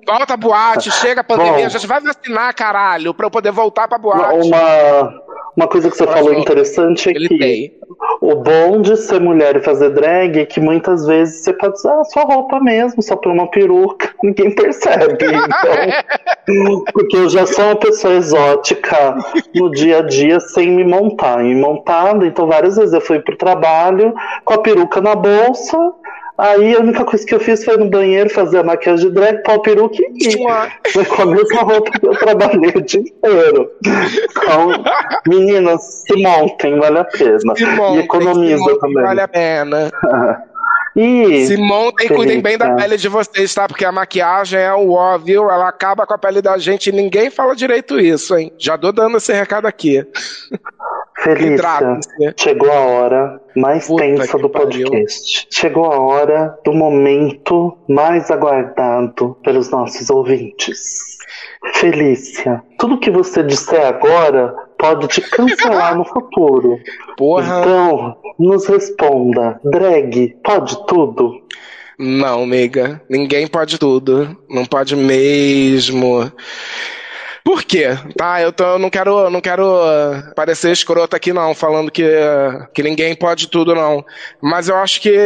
Volta a boate, chega a pandemia, a gente vai vacinar, caralho, pra eu poder voltar pra boate. Uma, uma coisa que você falou interessante é que tem. o bom de ser mulher e fazer drag é que muitas vezes você pode usar a sua roupa mesmo, só por uma peruca, ninguém percebe. Então, porque eu já sou uma pessoa exótica no dia a dia sem me montar. E montada, então várias vezes eu fui pro trabalho com a peruca na bolsa Aí a única coisa que eu fiz foi no banheiro fazer a maquiagem de drag, pau peruca e foi com a mesma roupa que eu trabalhei o dia inteiro. Então, meninas, se montem, vale a pena. Montem, e economiza também. Vale a pena. E, se montem e cuidem bem da pele de vocês, tá? Porque a maquiagem é o ó, viu? Ela acaba com a pele da gente e ninguém fala direito isso, hein? Já dou dando esse recado aqui. Felícia, chegou a hora mais Puta tensa do podcast. Pariu. Chegou a hora do momento mais aguardado pelos nossos ouvintes. Felícia, tudo que você disser agora pode te cancelar no futuro. Porra. Então, nos responda. Drag, pode tudo? Não, amiga. Ninguém pode tudo. Não pode mesmo. Por quê? Tá, eu, tô, eu não quero, não quero parecer escroto aqui não, falando que, que ninguém pode tudo não. Mas eu acho que,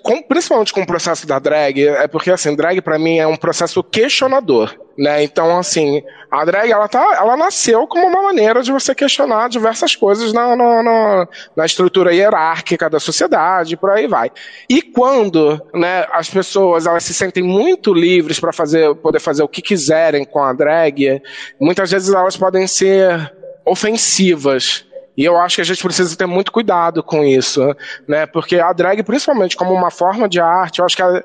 com, principalmente com o processo da drag, é porque assim, drag para mim é um processo questionador. Né? Então, assim, a drag ela, tá, ela nasceu como uma maneira de você questionar diversas coisas na, na, na, na estrutura hierárquica da sociedade, por aí vai. E quando né, as pessoas elas se sentem muito livres para fazer, poder fazer o que quiserem com a drag, muitas vezes elas podem ser ofensivas e eu acho que a gente precisa ter muito cuidado com isso, né? Porque a drag, principalmente como uma forma de arte, eu acho que a,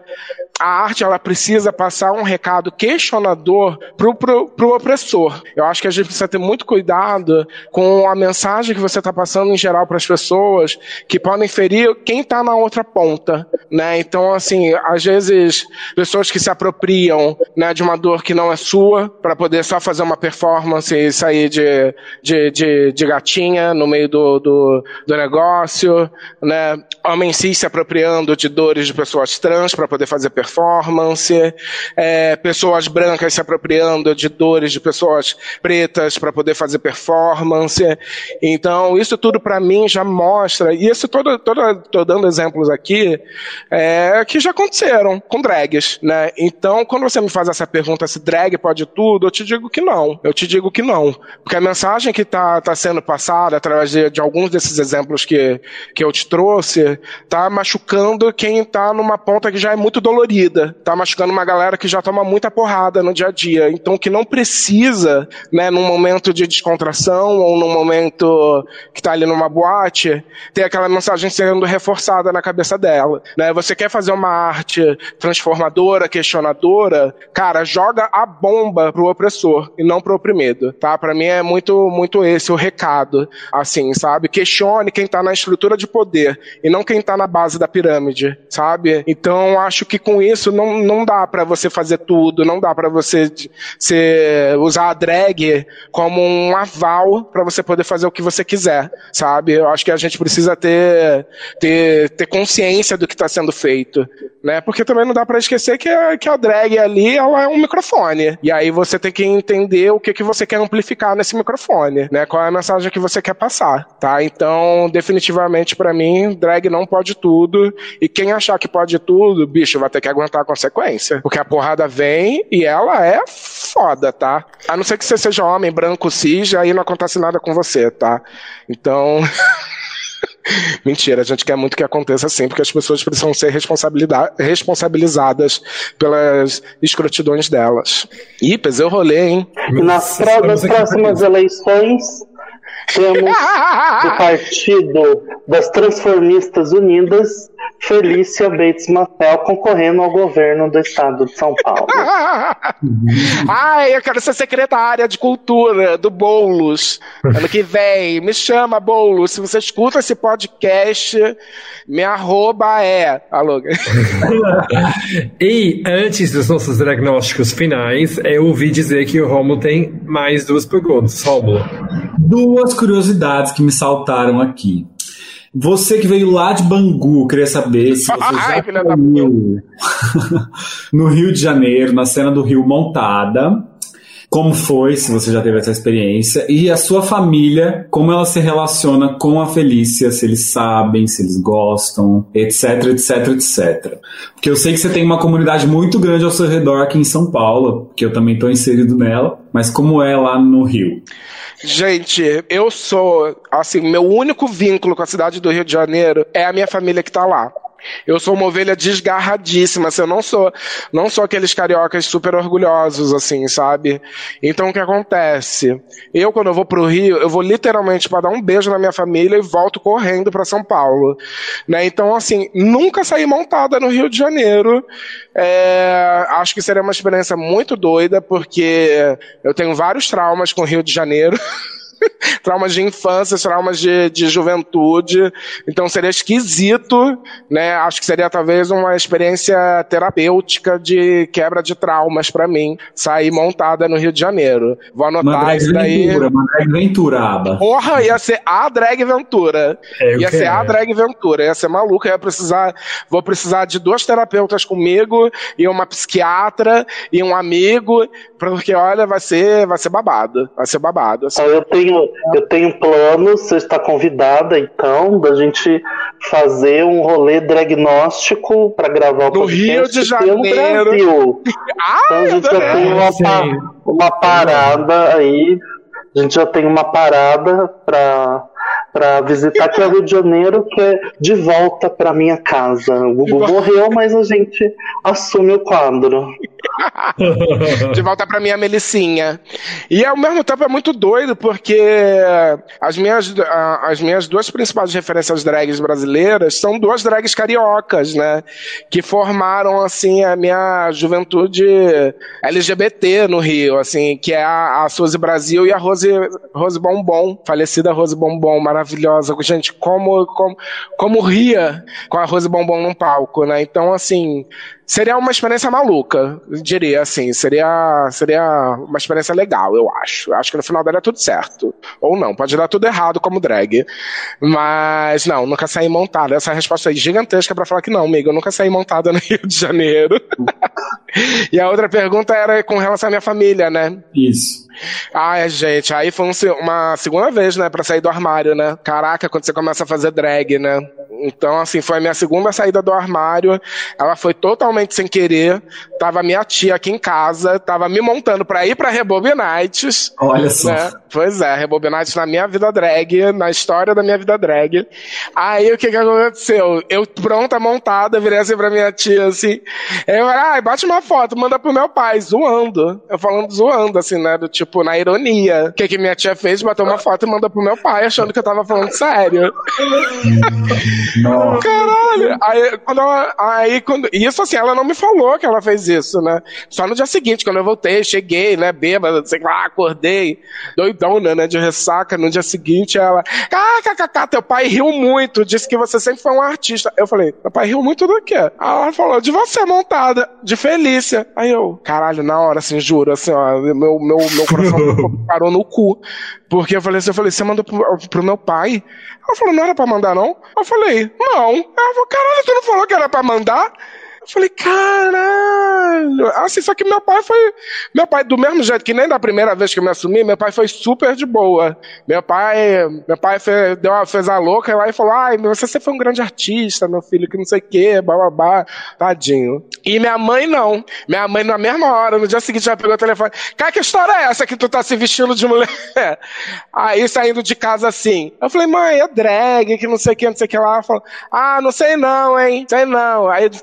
a arte ela precisa passar um recado questionador pro, pro opressor. Eu acho que a gente precisa ter muito cuidado com a mensagem que você está passando em geral para as pessoas, que podem ferir quem está na outra ponta, né? Então, assim, às vezes pessoas que se apropriam, né, de uma dor que não é sua, para poder só fazer uma performance e sair de, de, de, de gatinha no meio do, do, do negócio, né? Homens cis se apropriando de dores de pessoas trans para poder fazer performance, é, pessoas brancas se apropriando de dores de pessoas pretas para poder fazer performance. Então, isso tudo para mim já mostra, e isso todo, todo, tô dando exemplos aqui, é, que já aconteceram com drags, né? Então, quando você me faz essa pergunta se drag pode tudo, eu te digo que não. Eu te digo que não. Porque a mensagem que está tá sendo passada através de, de, alguns desses exemplos que, que eu te trouxe, tá machucando quem está numa ponta que já é muito dolorida. Tá machucando uma galera que já toma muita porrada no dia a dia. Então, que não precisa, né, num momento de descontração ou num momento que está ali numa boate, ter aquela mensagem sendo reforçada na cabeça dela. Né? Você quer fazer uma arte transformadora, questionadora, cara, joga a bomba pro opressor e não pro oprimido, tá? Para mim é muito, muito esse o recado. Assim, sabe? Questione quem está na estrutura de poder e não quem está na base da pirâmide, sabe? Então, acho que com isso não, não dá para você fazer tudo, não dá para você ser, usar a drag como um aval para você poder fazer o que você quiser, sabe? Eu acho que a gente precisa ter, ter, ter consciência do que está sendo feito, né? Porque também não dá para esquecer que a, que a drag ali, ela é um microfone. E aí você tem que entender o que, que você quer amplificar nesse microfone, né? Qual é a mensagem que você quer passar, tá? Então, definitivamente para mim, drag não pode tudo. E quem achar que pode tudo, bicho, vai ter que aguentar a consequência. Porque a porrada vem e ela é foda, tá? A não ser que você seja homem, branco, cis, aí não acontece nada com você, tá? Então. Mentira, a gente quer muito que aconteça assim, porque as pessoas precisam ser responsabilizadas pelas escrotidões delas. Ih, pesei o rolê, hein? Nas, nas próximas eleições, temos do Partido das Transformistas Unidas Felícia Bates Matel concorrendo ao governo do estado de São Paulo. Ai, eu quero ser secretária de cultura do Boulos ano que vem. Me chama, Boulos. Se você escuta esse podcast, minha arroba é. Alô. e antes dos nossos diagnósticos finais, eu ouvi dizer que o Romulo tem mais duas perguntas. Romulo. Duas curiosidades que me saltaram aqui. Você que veio lá de Bangu, queria saber se você já caiu no Rio de Janeiro, na cena do Rio montada. Como foi, se você já teve essa experiência, e a sua família, como ela se relaciona com a Felícia, se eles sabem, se eles gostam, etc, etc, etc. Porque eu sei que você tem uma comunidade muito grande ao seu redor aqui em São Paulo, que eu também estou inserido nela, mas como é lá no Rio? Gente, eu sou, assim, meu único vínculo com a cidade do Rio de Janeiro é a minha família que tá lá. Eu sou uma ovelha desgarradíssima, assim, eu não sou, não sou aqueles cariocas super orgulhosos, assim, sabe? Então o que acontece? Eu, quando eu vou pro Rio, eu vou literalmente para dar um beijo na minha família e volto correndo para São Paulo, né? Então, assim, nunca saí montada no Rio de Janeiro. É, acho que seria uma experiência muito doida, porque eu tenho vários traumas com o Rio de Janeiro. traumas de infância, traumas de, de juventude. Então seria esquisito, né? Acho que seria talvez uma experiência terapêutica de quebra de traumas para mim, sair montada no Rio de Janeiro. Vou anotar isso daí. Ventura, uma drag Ventura, aba. Porra, ia ser a drag Ventura. É, ia ser a drag Ventura, ia ser maluca, ia precisar, vou precisar de duas terapeutas comigo e uma psiquiatra e um amigo, porque olha, vai ser, vai ser babado, vai ser babado. Assim. Eu tenho, eu tenho plano, você está convidada então, da gente fazer um rolê dragnóstico para gravar o no Rio de Janeiro. Brasil. ah, então a gente já tem uma, uma parada aí, a gente já tem uma parada para para visitar que é Rio de Janeiro, que é de volta para minha casa. O Gugu morreu, mas a gente assume o quadro. de volta para minha Melicinha. E ao mesmo tempo é muito doido, porque as minhas, as minhas duas principais referências drags brasileiras são duas drags cariocas, né? Que formaram, assim, a minha juventude LGBT no Rio, assim, que é a, a Suzy Brasil e a Rose, Rose Bombom, falecida Rose Bombom, maravilhosa maravilhosa. Gente, como, como, como ria com a Rose Bombom num palco, né? Então, assim, seria uma experiência maluca, diria assim. Seria, seria uma experiência legal, eu acho. Acho que no final daria tudo certo. Ou não, pode dar tudo errado como drag. Mas, não, nunca saí montada. Essa resposta é gigantesca para falar que não, amigo. Eu nunca saí montada no Rio de Janeiro. e a outra pergunta era com relação à minha família, né? Isso. Ai, gente, aí foi uma segunda vez, né, pra sair do armário, né? Caraca, quando você começa a fazer drag, né? Então, assim, foi a minha segunda saída do armário. Ela foi totalmente sem querer. Tava minha tia aqui em casa, tava me montando pra ir pra Rebobinites. Olha só. Né? Pois é, Rebobinites na minha vida drag, na história da minha vida drag. Aí o que que aconteceu? Eu pronta, montada, virei assim pra minha tia, assim. Eu falei, ah, bate uma foto, manda pro meu pai, zoando. Eu falando zoando, assim, né? Do tipo, na ironia. O que que minha tia fez? Bateu uma foto e mandou pro meu pai, achando que eu tava falando sério. Caralho! Aí, quando ela, aí, quando, isso assim, ela não me falou que ela fez isso, né? Só no dia seguinte, quando eu voltei, cheguei, né, bêbada, sei lá, acordei, doidona, né, de ressaca. No dia seguinte, ela, kkk, teu pai riu muito, disse que você sempre foi um artista. Eu falei, meu pai riu muito do quê? Aí ela falou, de você montada, de Felícia. Aí eu, caralho, na hora, assim, juro, assim, ó, meu, meu, meu coração parou no cu. Porque eu falei assim, eu falei, você mandou pro, pro meu pai? Ela falou, não era pra mandar, não? Eu falei, não. Ela falou, caralho, tu não falou que era pra mandar? Eu falei, caralho. Assim, só que meu pai foi. Meu pai, do mesmo jeito que nem da primeira vez que eu me assumi, meu pai foi super de boa. Meu pai, meu pai fez, deu uma, fez a louca lá e falou: ai, você sempre foi um grande artista, meu filho, que não sei o quê, bababá, tadinho. E minha mãe não. Minha mãe, na mesma hora, no dia seguinte, já pegou o telefone: cara, que história é essa que tu tá se vestindo de mulher? Aí saindo de casa assim. Eu falei, mãe, é drag, que não sei o que, não sei o que lá. Falou, ah, não sei não, hein? Sei não. Aí ele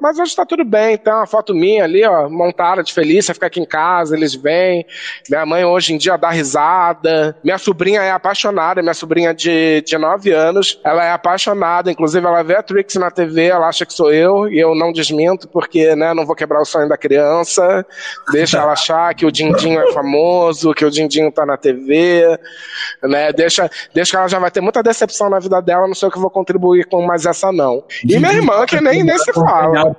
mas hoje tá tudo bem. Tem uma foto minha ali, ó, montada de Felícia, fica aqui em casa, eles vêm. Minha mãe hoje em dia dá risada. Minha sobrinha é apaixonada, minha sobrinha de, de 9 anos, ela é apaixonada. Inclusive, ela vê a Trix na TV, ela acha que sou eu, e eu não desminto, porque, né, não vou quebrar o sonho da criança. Deixa ela achar que o Dindinho é famoso, que o Dindinho tá na TV, né? Deixa, deixa que ela já vai ter muita decepção na vida dela, não sei o que eu vou contribuir com mais essa, não. E minha irmã, que nem, nem se fala fala.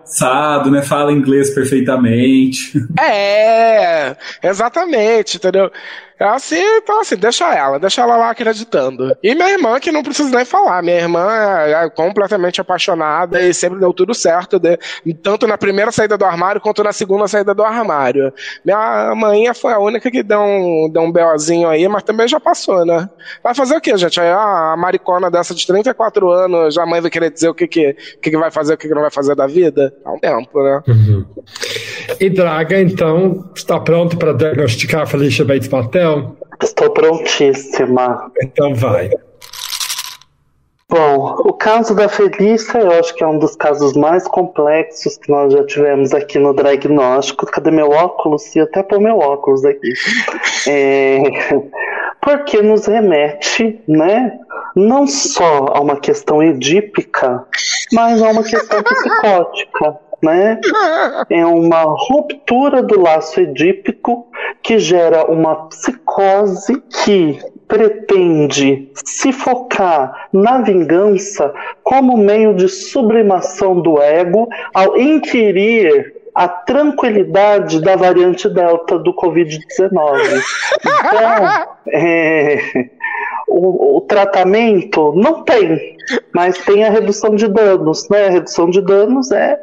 né? Fala inglês perfeitamente. É, exatamente, entendeu? É assim, então assim, deixa ela, deixa ela lá acreditando. E minha irmã, que não precisa nem falar, minha irmã é completamente apaixonada e sempre deu tudo certo, de, tanto na primeira saída do armário quanto na segunda saída do armário. Minha mãe foi a única que deu um, deu um BOzinho aí, mas também já passou, né? Vai fazer o quê, gente? Aí a maricona dessa de 34 anos, a mãe vai querer dizer o que que, que, que vai fazer, o que, que não vai fazer da vida? Há um tempo, né? Uhum. E Draga, então, está pronto para diagnosticar a Felicia Bates Martel? Então. Estou prontíssima. Então vai. Bom, o caso da Felícia eu acho que é um dos casos mais complexos que nós já tivemos aqui no Diagnóstico. Cadê meu óculos? E até pôr meu óculos aqui. É, porque nos remete, né, não só a uma questão edípica, mas a uma questão psicótica né? É uma ruptura do laço edípico que gera uma psicose que pretende se focar na vingança como meio de sublimação do ego ao inquirir a tranquilidade da variante Delta do Covid-19. Então, é, o, o, tratamento não tem, mas tem a redução de danos. Né? A redução de danos é,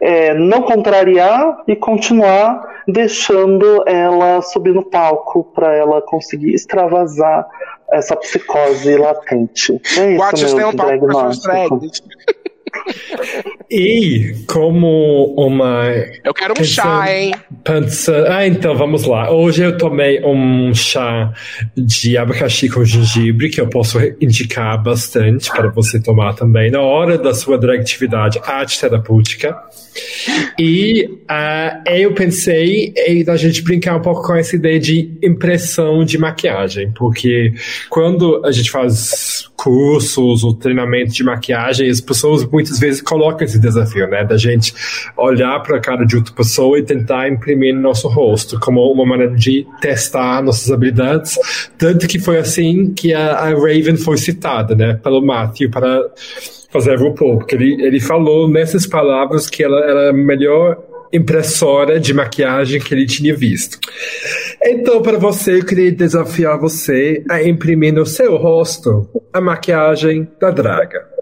é não contrariar e continuar deixando ela subir no palco para ela conseguir extravasar essa psicose latente. É isso, meu diagnóstico. E como uma. Eu quero um chá, hein? Pensa... Ah, então vamos lá. Hoje eu tomei um chá de abacaxi com gengibre que eu posso indicar bastante para você tomar também na hora da sua dragatividade arte terapêutica. E uh, eu pensei em a gente brincar um pouco com essa ideia de impressão de maquiagem, porque quando a gente faz cursos ou treinamento de maquiagem, as pessoas muitas vezes colocam esse desafio, né, da gente olhar para a cara de outra pessoa e tentar imprimir no nosso rosto, como uma maneira de testar nossas habilidades. Tanto que foi assim que a, a Raven foi citada, né, pelo Matthew para fazer RuPaul, porque ele, ele falou nessas palavras que ela era a melhor impressora de maquiagem que ele tinha visto. Então, para você, eu queria desafiar você a imprimir no seu rosto a maquiagem da draga.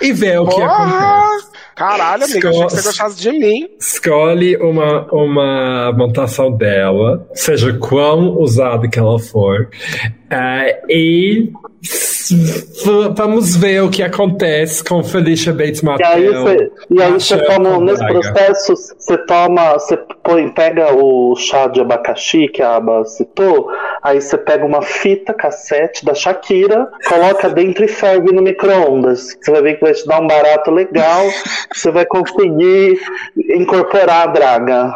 E ver o que acontece. Caralho, amiga, achei que você gostasse de mim. Escolhe uma, uma montação dela, seja quão usada que ela for, uh, e vamos ver o que acontece com Felicia Bates Motel. E aí você, e aí você toma, nesse processo, você toma, você põe, pega o chá de abacaxi que a Aba citou, aí você pega uma fita cassete da Shakira, coloca dentro e ferve no micro-ondas. Você vai ver que vai te dar um barato legal, você vai conseguir incorporar a draga.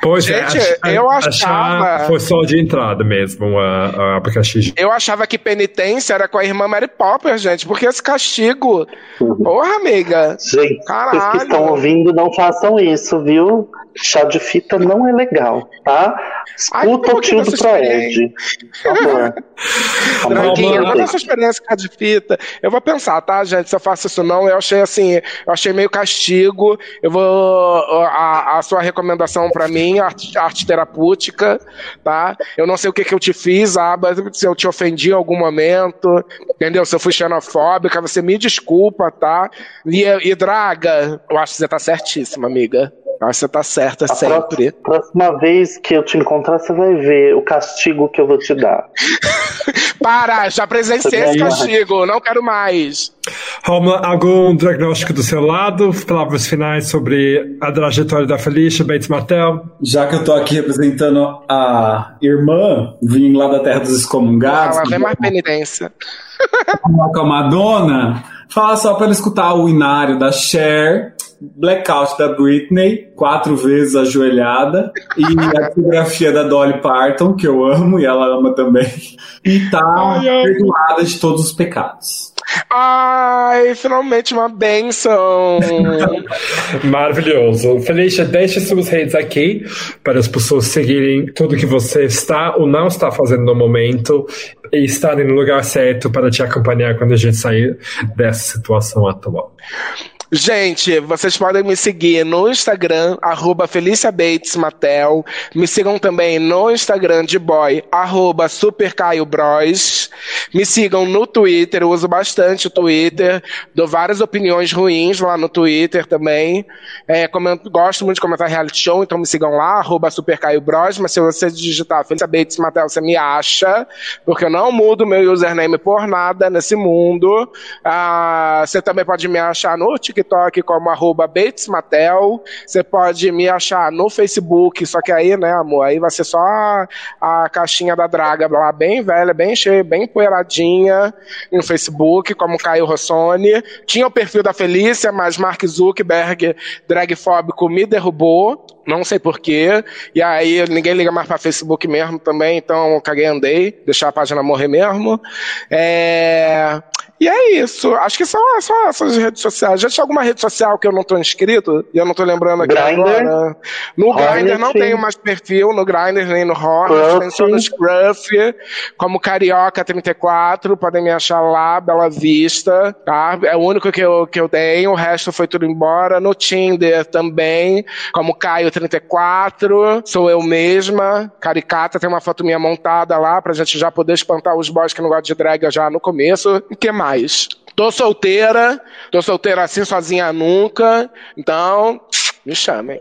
Pois é, Gente, é, eu achava. Foi só de entrada mesmo, a, a abacaxi. Eu achava que penitência era com a irmã Mary Popper, gente, porque esse castigo. Uhum. Porra, amiga. Gente, Caralho. vocês que estão ouvindo, não façam isso, viu? Chá de fita não é legal, tá? Escuta Ai, o tio do Proed. Draguinha, não essa experiência com de fita. Eu vou pensar, tá, gente? Se eu faço isso não, eu achei assim, eu achei meio castigo. Eu vou. A, a sua recomendação para mim, arte, arte terapêutica, tá? Eu não sei o que, que eu te fiz, Aba, se eu te ofendi em algum momento, entendeu? Se eu fui xenofóbica, você me desculpa, tá? E, e Draga, eu acho que você tá certíssima, amiga. Acho que você tá certa a sempre. Próxima vez que eu te encontrar, você vai ver o castigo que eu vou te dar. Para, já presenciei esse castigo, não quero mais. Roma, algum diagnóstico do seu lado? Palavras finais sobre a trajetória da Felicia Bates Martel? Já que eu tô aqui representando a irmã, vim lá da terra dos excomungados. Ela vem mais penitência. Com a Madonna, fala só para escutar o inário da Cher Blackout da Britney, quatro vezes ajoelhada, e a fotografia da Dolly Parton, que eu amo e ela ama também, e tá perdoada de todos os pecados. Ai, finalmente uma benção! Maravilhoso. Felicia, deixe suas redes aqui para as pessoas seguirem tudo que você está ou não está fazendo no momento e estarem no lugar certo para te acompanhar quando a gente sair dessa situação atual. Gente, vocês podem me seguir no Instagram, arroba Felícia Bates Matel. Me sigam também no Instagram de boy, arroba Bros. Me sigam no Twitter, eu uso bastante o Twitter. Dou várias opiniões ruins lá no Twitter também. É, gosto muito de comentar reality show, então me sigam lá, arroba Bros. Mas se você digitar Felícia Bates Matel, você me acha, porque eu não mudo meu username por nada nesse mundo. Ah, você também pode me achar no TikTok TikTok como arroba BatesMatel. Você pode me achar no Facebook, só que aí, né, amor, aí vai ser só a, caixinha da draga lá, bem velha, bem cheia, bem poeiradinha no Facebook, como Caio Rossoni. Tinha o perfil da Felícia, mas Mark Zuckerberg, dragfóbico, me derrubou. Não sei porquê. E aí ninguém liga mais para Facebook mesmo também, então caguei andei, deixar a página morrer mesmo. É... E é isso. Acho que são só essas redes sociais. Já tinha alguma rede social que eu não tô inscrito? E eu não tô lembrando aqui Grindr, agora. No Grindr não tenho mais perfil, no Grindr nem no Hornet, tem só no Scruff, como Carioca34, podem me achar lá, Bela Vista, tá? É o único que eu, que eu tenho, o resto foi tudo embora. No Tinder também, como Caio34, sou eu mesma, caricata, tem uma foto minha montada lá pra gente já poder espantar os boys que não gostam de drag já no começo. O que mais? Tô solteira, tô solteira assim, sozinha nunca, então me chamem.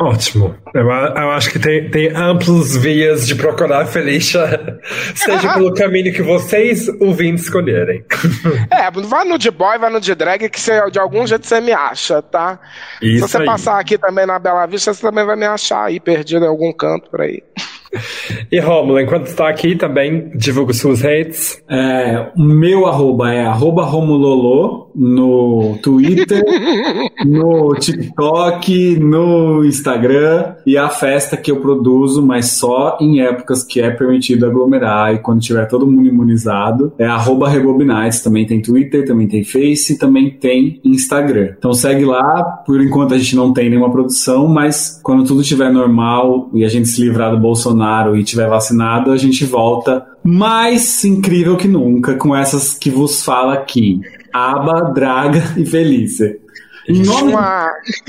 Ótimo. Eu, eu, acho que tem, tem amplos vias de procurar a Felicia, seja pelo caminho que vocês ouvintes escolherem. É, vai no de boy, vai no de drag, que você, de algum jeito você me acha, tá? Isso Se você aí. passar aqui também na Bela Vista, você também vai me achar aí, perdido em algum canto por aí. E Romulo, enquanto está aqui, também divulga suas redes. É, o meu arroba é arroba Romulolo no Twitter, no TikTok, no Instagram e a festa que eu produzo, mas só em épocas que é permitido aglomerar e quando tiver todo mundo imunizado. É arroba Rebobinites, também tem Twitter, também tem Face, também tem Instagram. Então segue lá, por enquanto a gente não tem nenhuma produção, mas quando tudo estiver normal e a gente se livrar do Bolsonaro e tiver vacinado, a gente volta mais incrível que nunca com essas que vos fala aqui. Aba, Draga e Felícia. Em nome,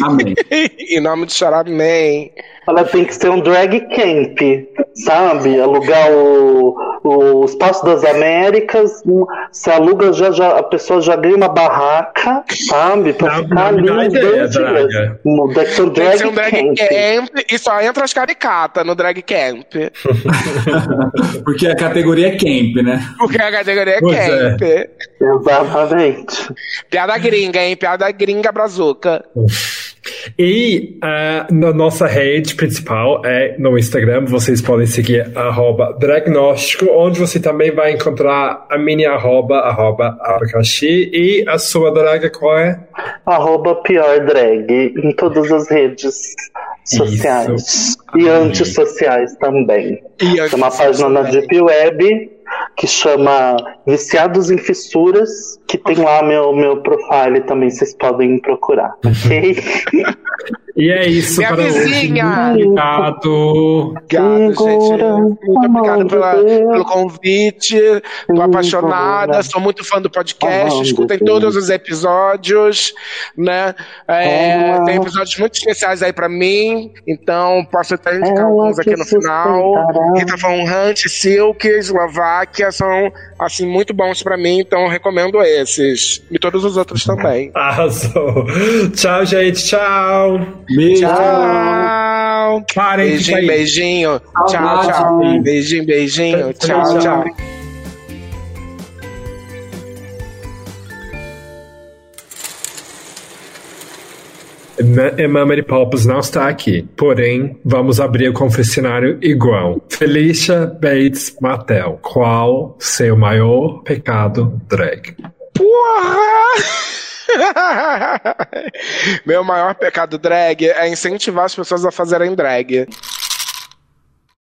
Amém. em nome de Xarabe Man. Ela tem que ser um drag camp, sabe? Alugar o, o Espaço das Américas, se aluga, já, já, a pessoa já ganha uma barraca, sabe? Pra não, ficar ali uns dois dias. Um drag, ser um drag camp. camp. E só entra as caricatas no drag camp. Porque a categoria é camp, né? Porque a categoria é pois é. camp. É. Exatamente. Piada gringa, hein? Piada gringa brazuca. E uh, na nossa rede principal é no Instagram, vocês podem seguir arroba Dragnóstico, onde você também vai encontrar a minha arroba, arroba abacaxi, e a sua draga qual é? Arroba pior drag, em todas as redes sociais. Isso. E antissociais também. E Tem uma página na Deep Web que chama Viciados em Fissuras, que tem lá meu, meu profile também, vocês podem procurar, ok? E é isso Minha para vizinha. hoje. Obrigado. Obrigado, gente. Muito obrigado pela, pelo convite. Tô apaixonada, sou muito fã do podcast. Escutem todos os episódios, né? É, tem episódios muito especiais aí para mim, então posso até indicar alguns aqui no final. Rita Von Hunt, Silk, Eslováquia são assim muito bons para mim, então recomendo esses e todos os outros também. Arrasou. Tchau, gente. Tchau. Beijo. Tchau. Parem beijinho, beijinho. Tchau, tchau. Beijinho, beijinho. Tchau, tchau. Emma Mary Poppins não está aqui, porém, vamos abrir o confessionário igual. Felicia Bates Mattel, qual seu maior pecado drag? Porra! Meu maior pecado drag é incentivar as pessoas a fazerem drag.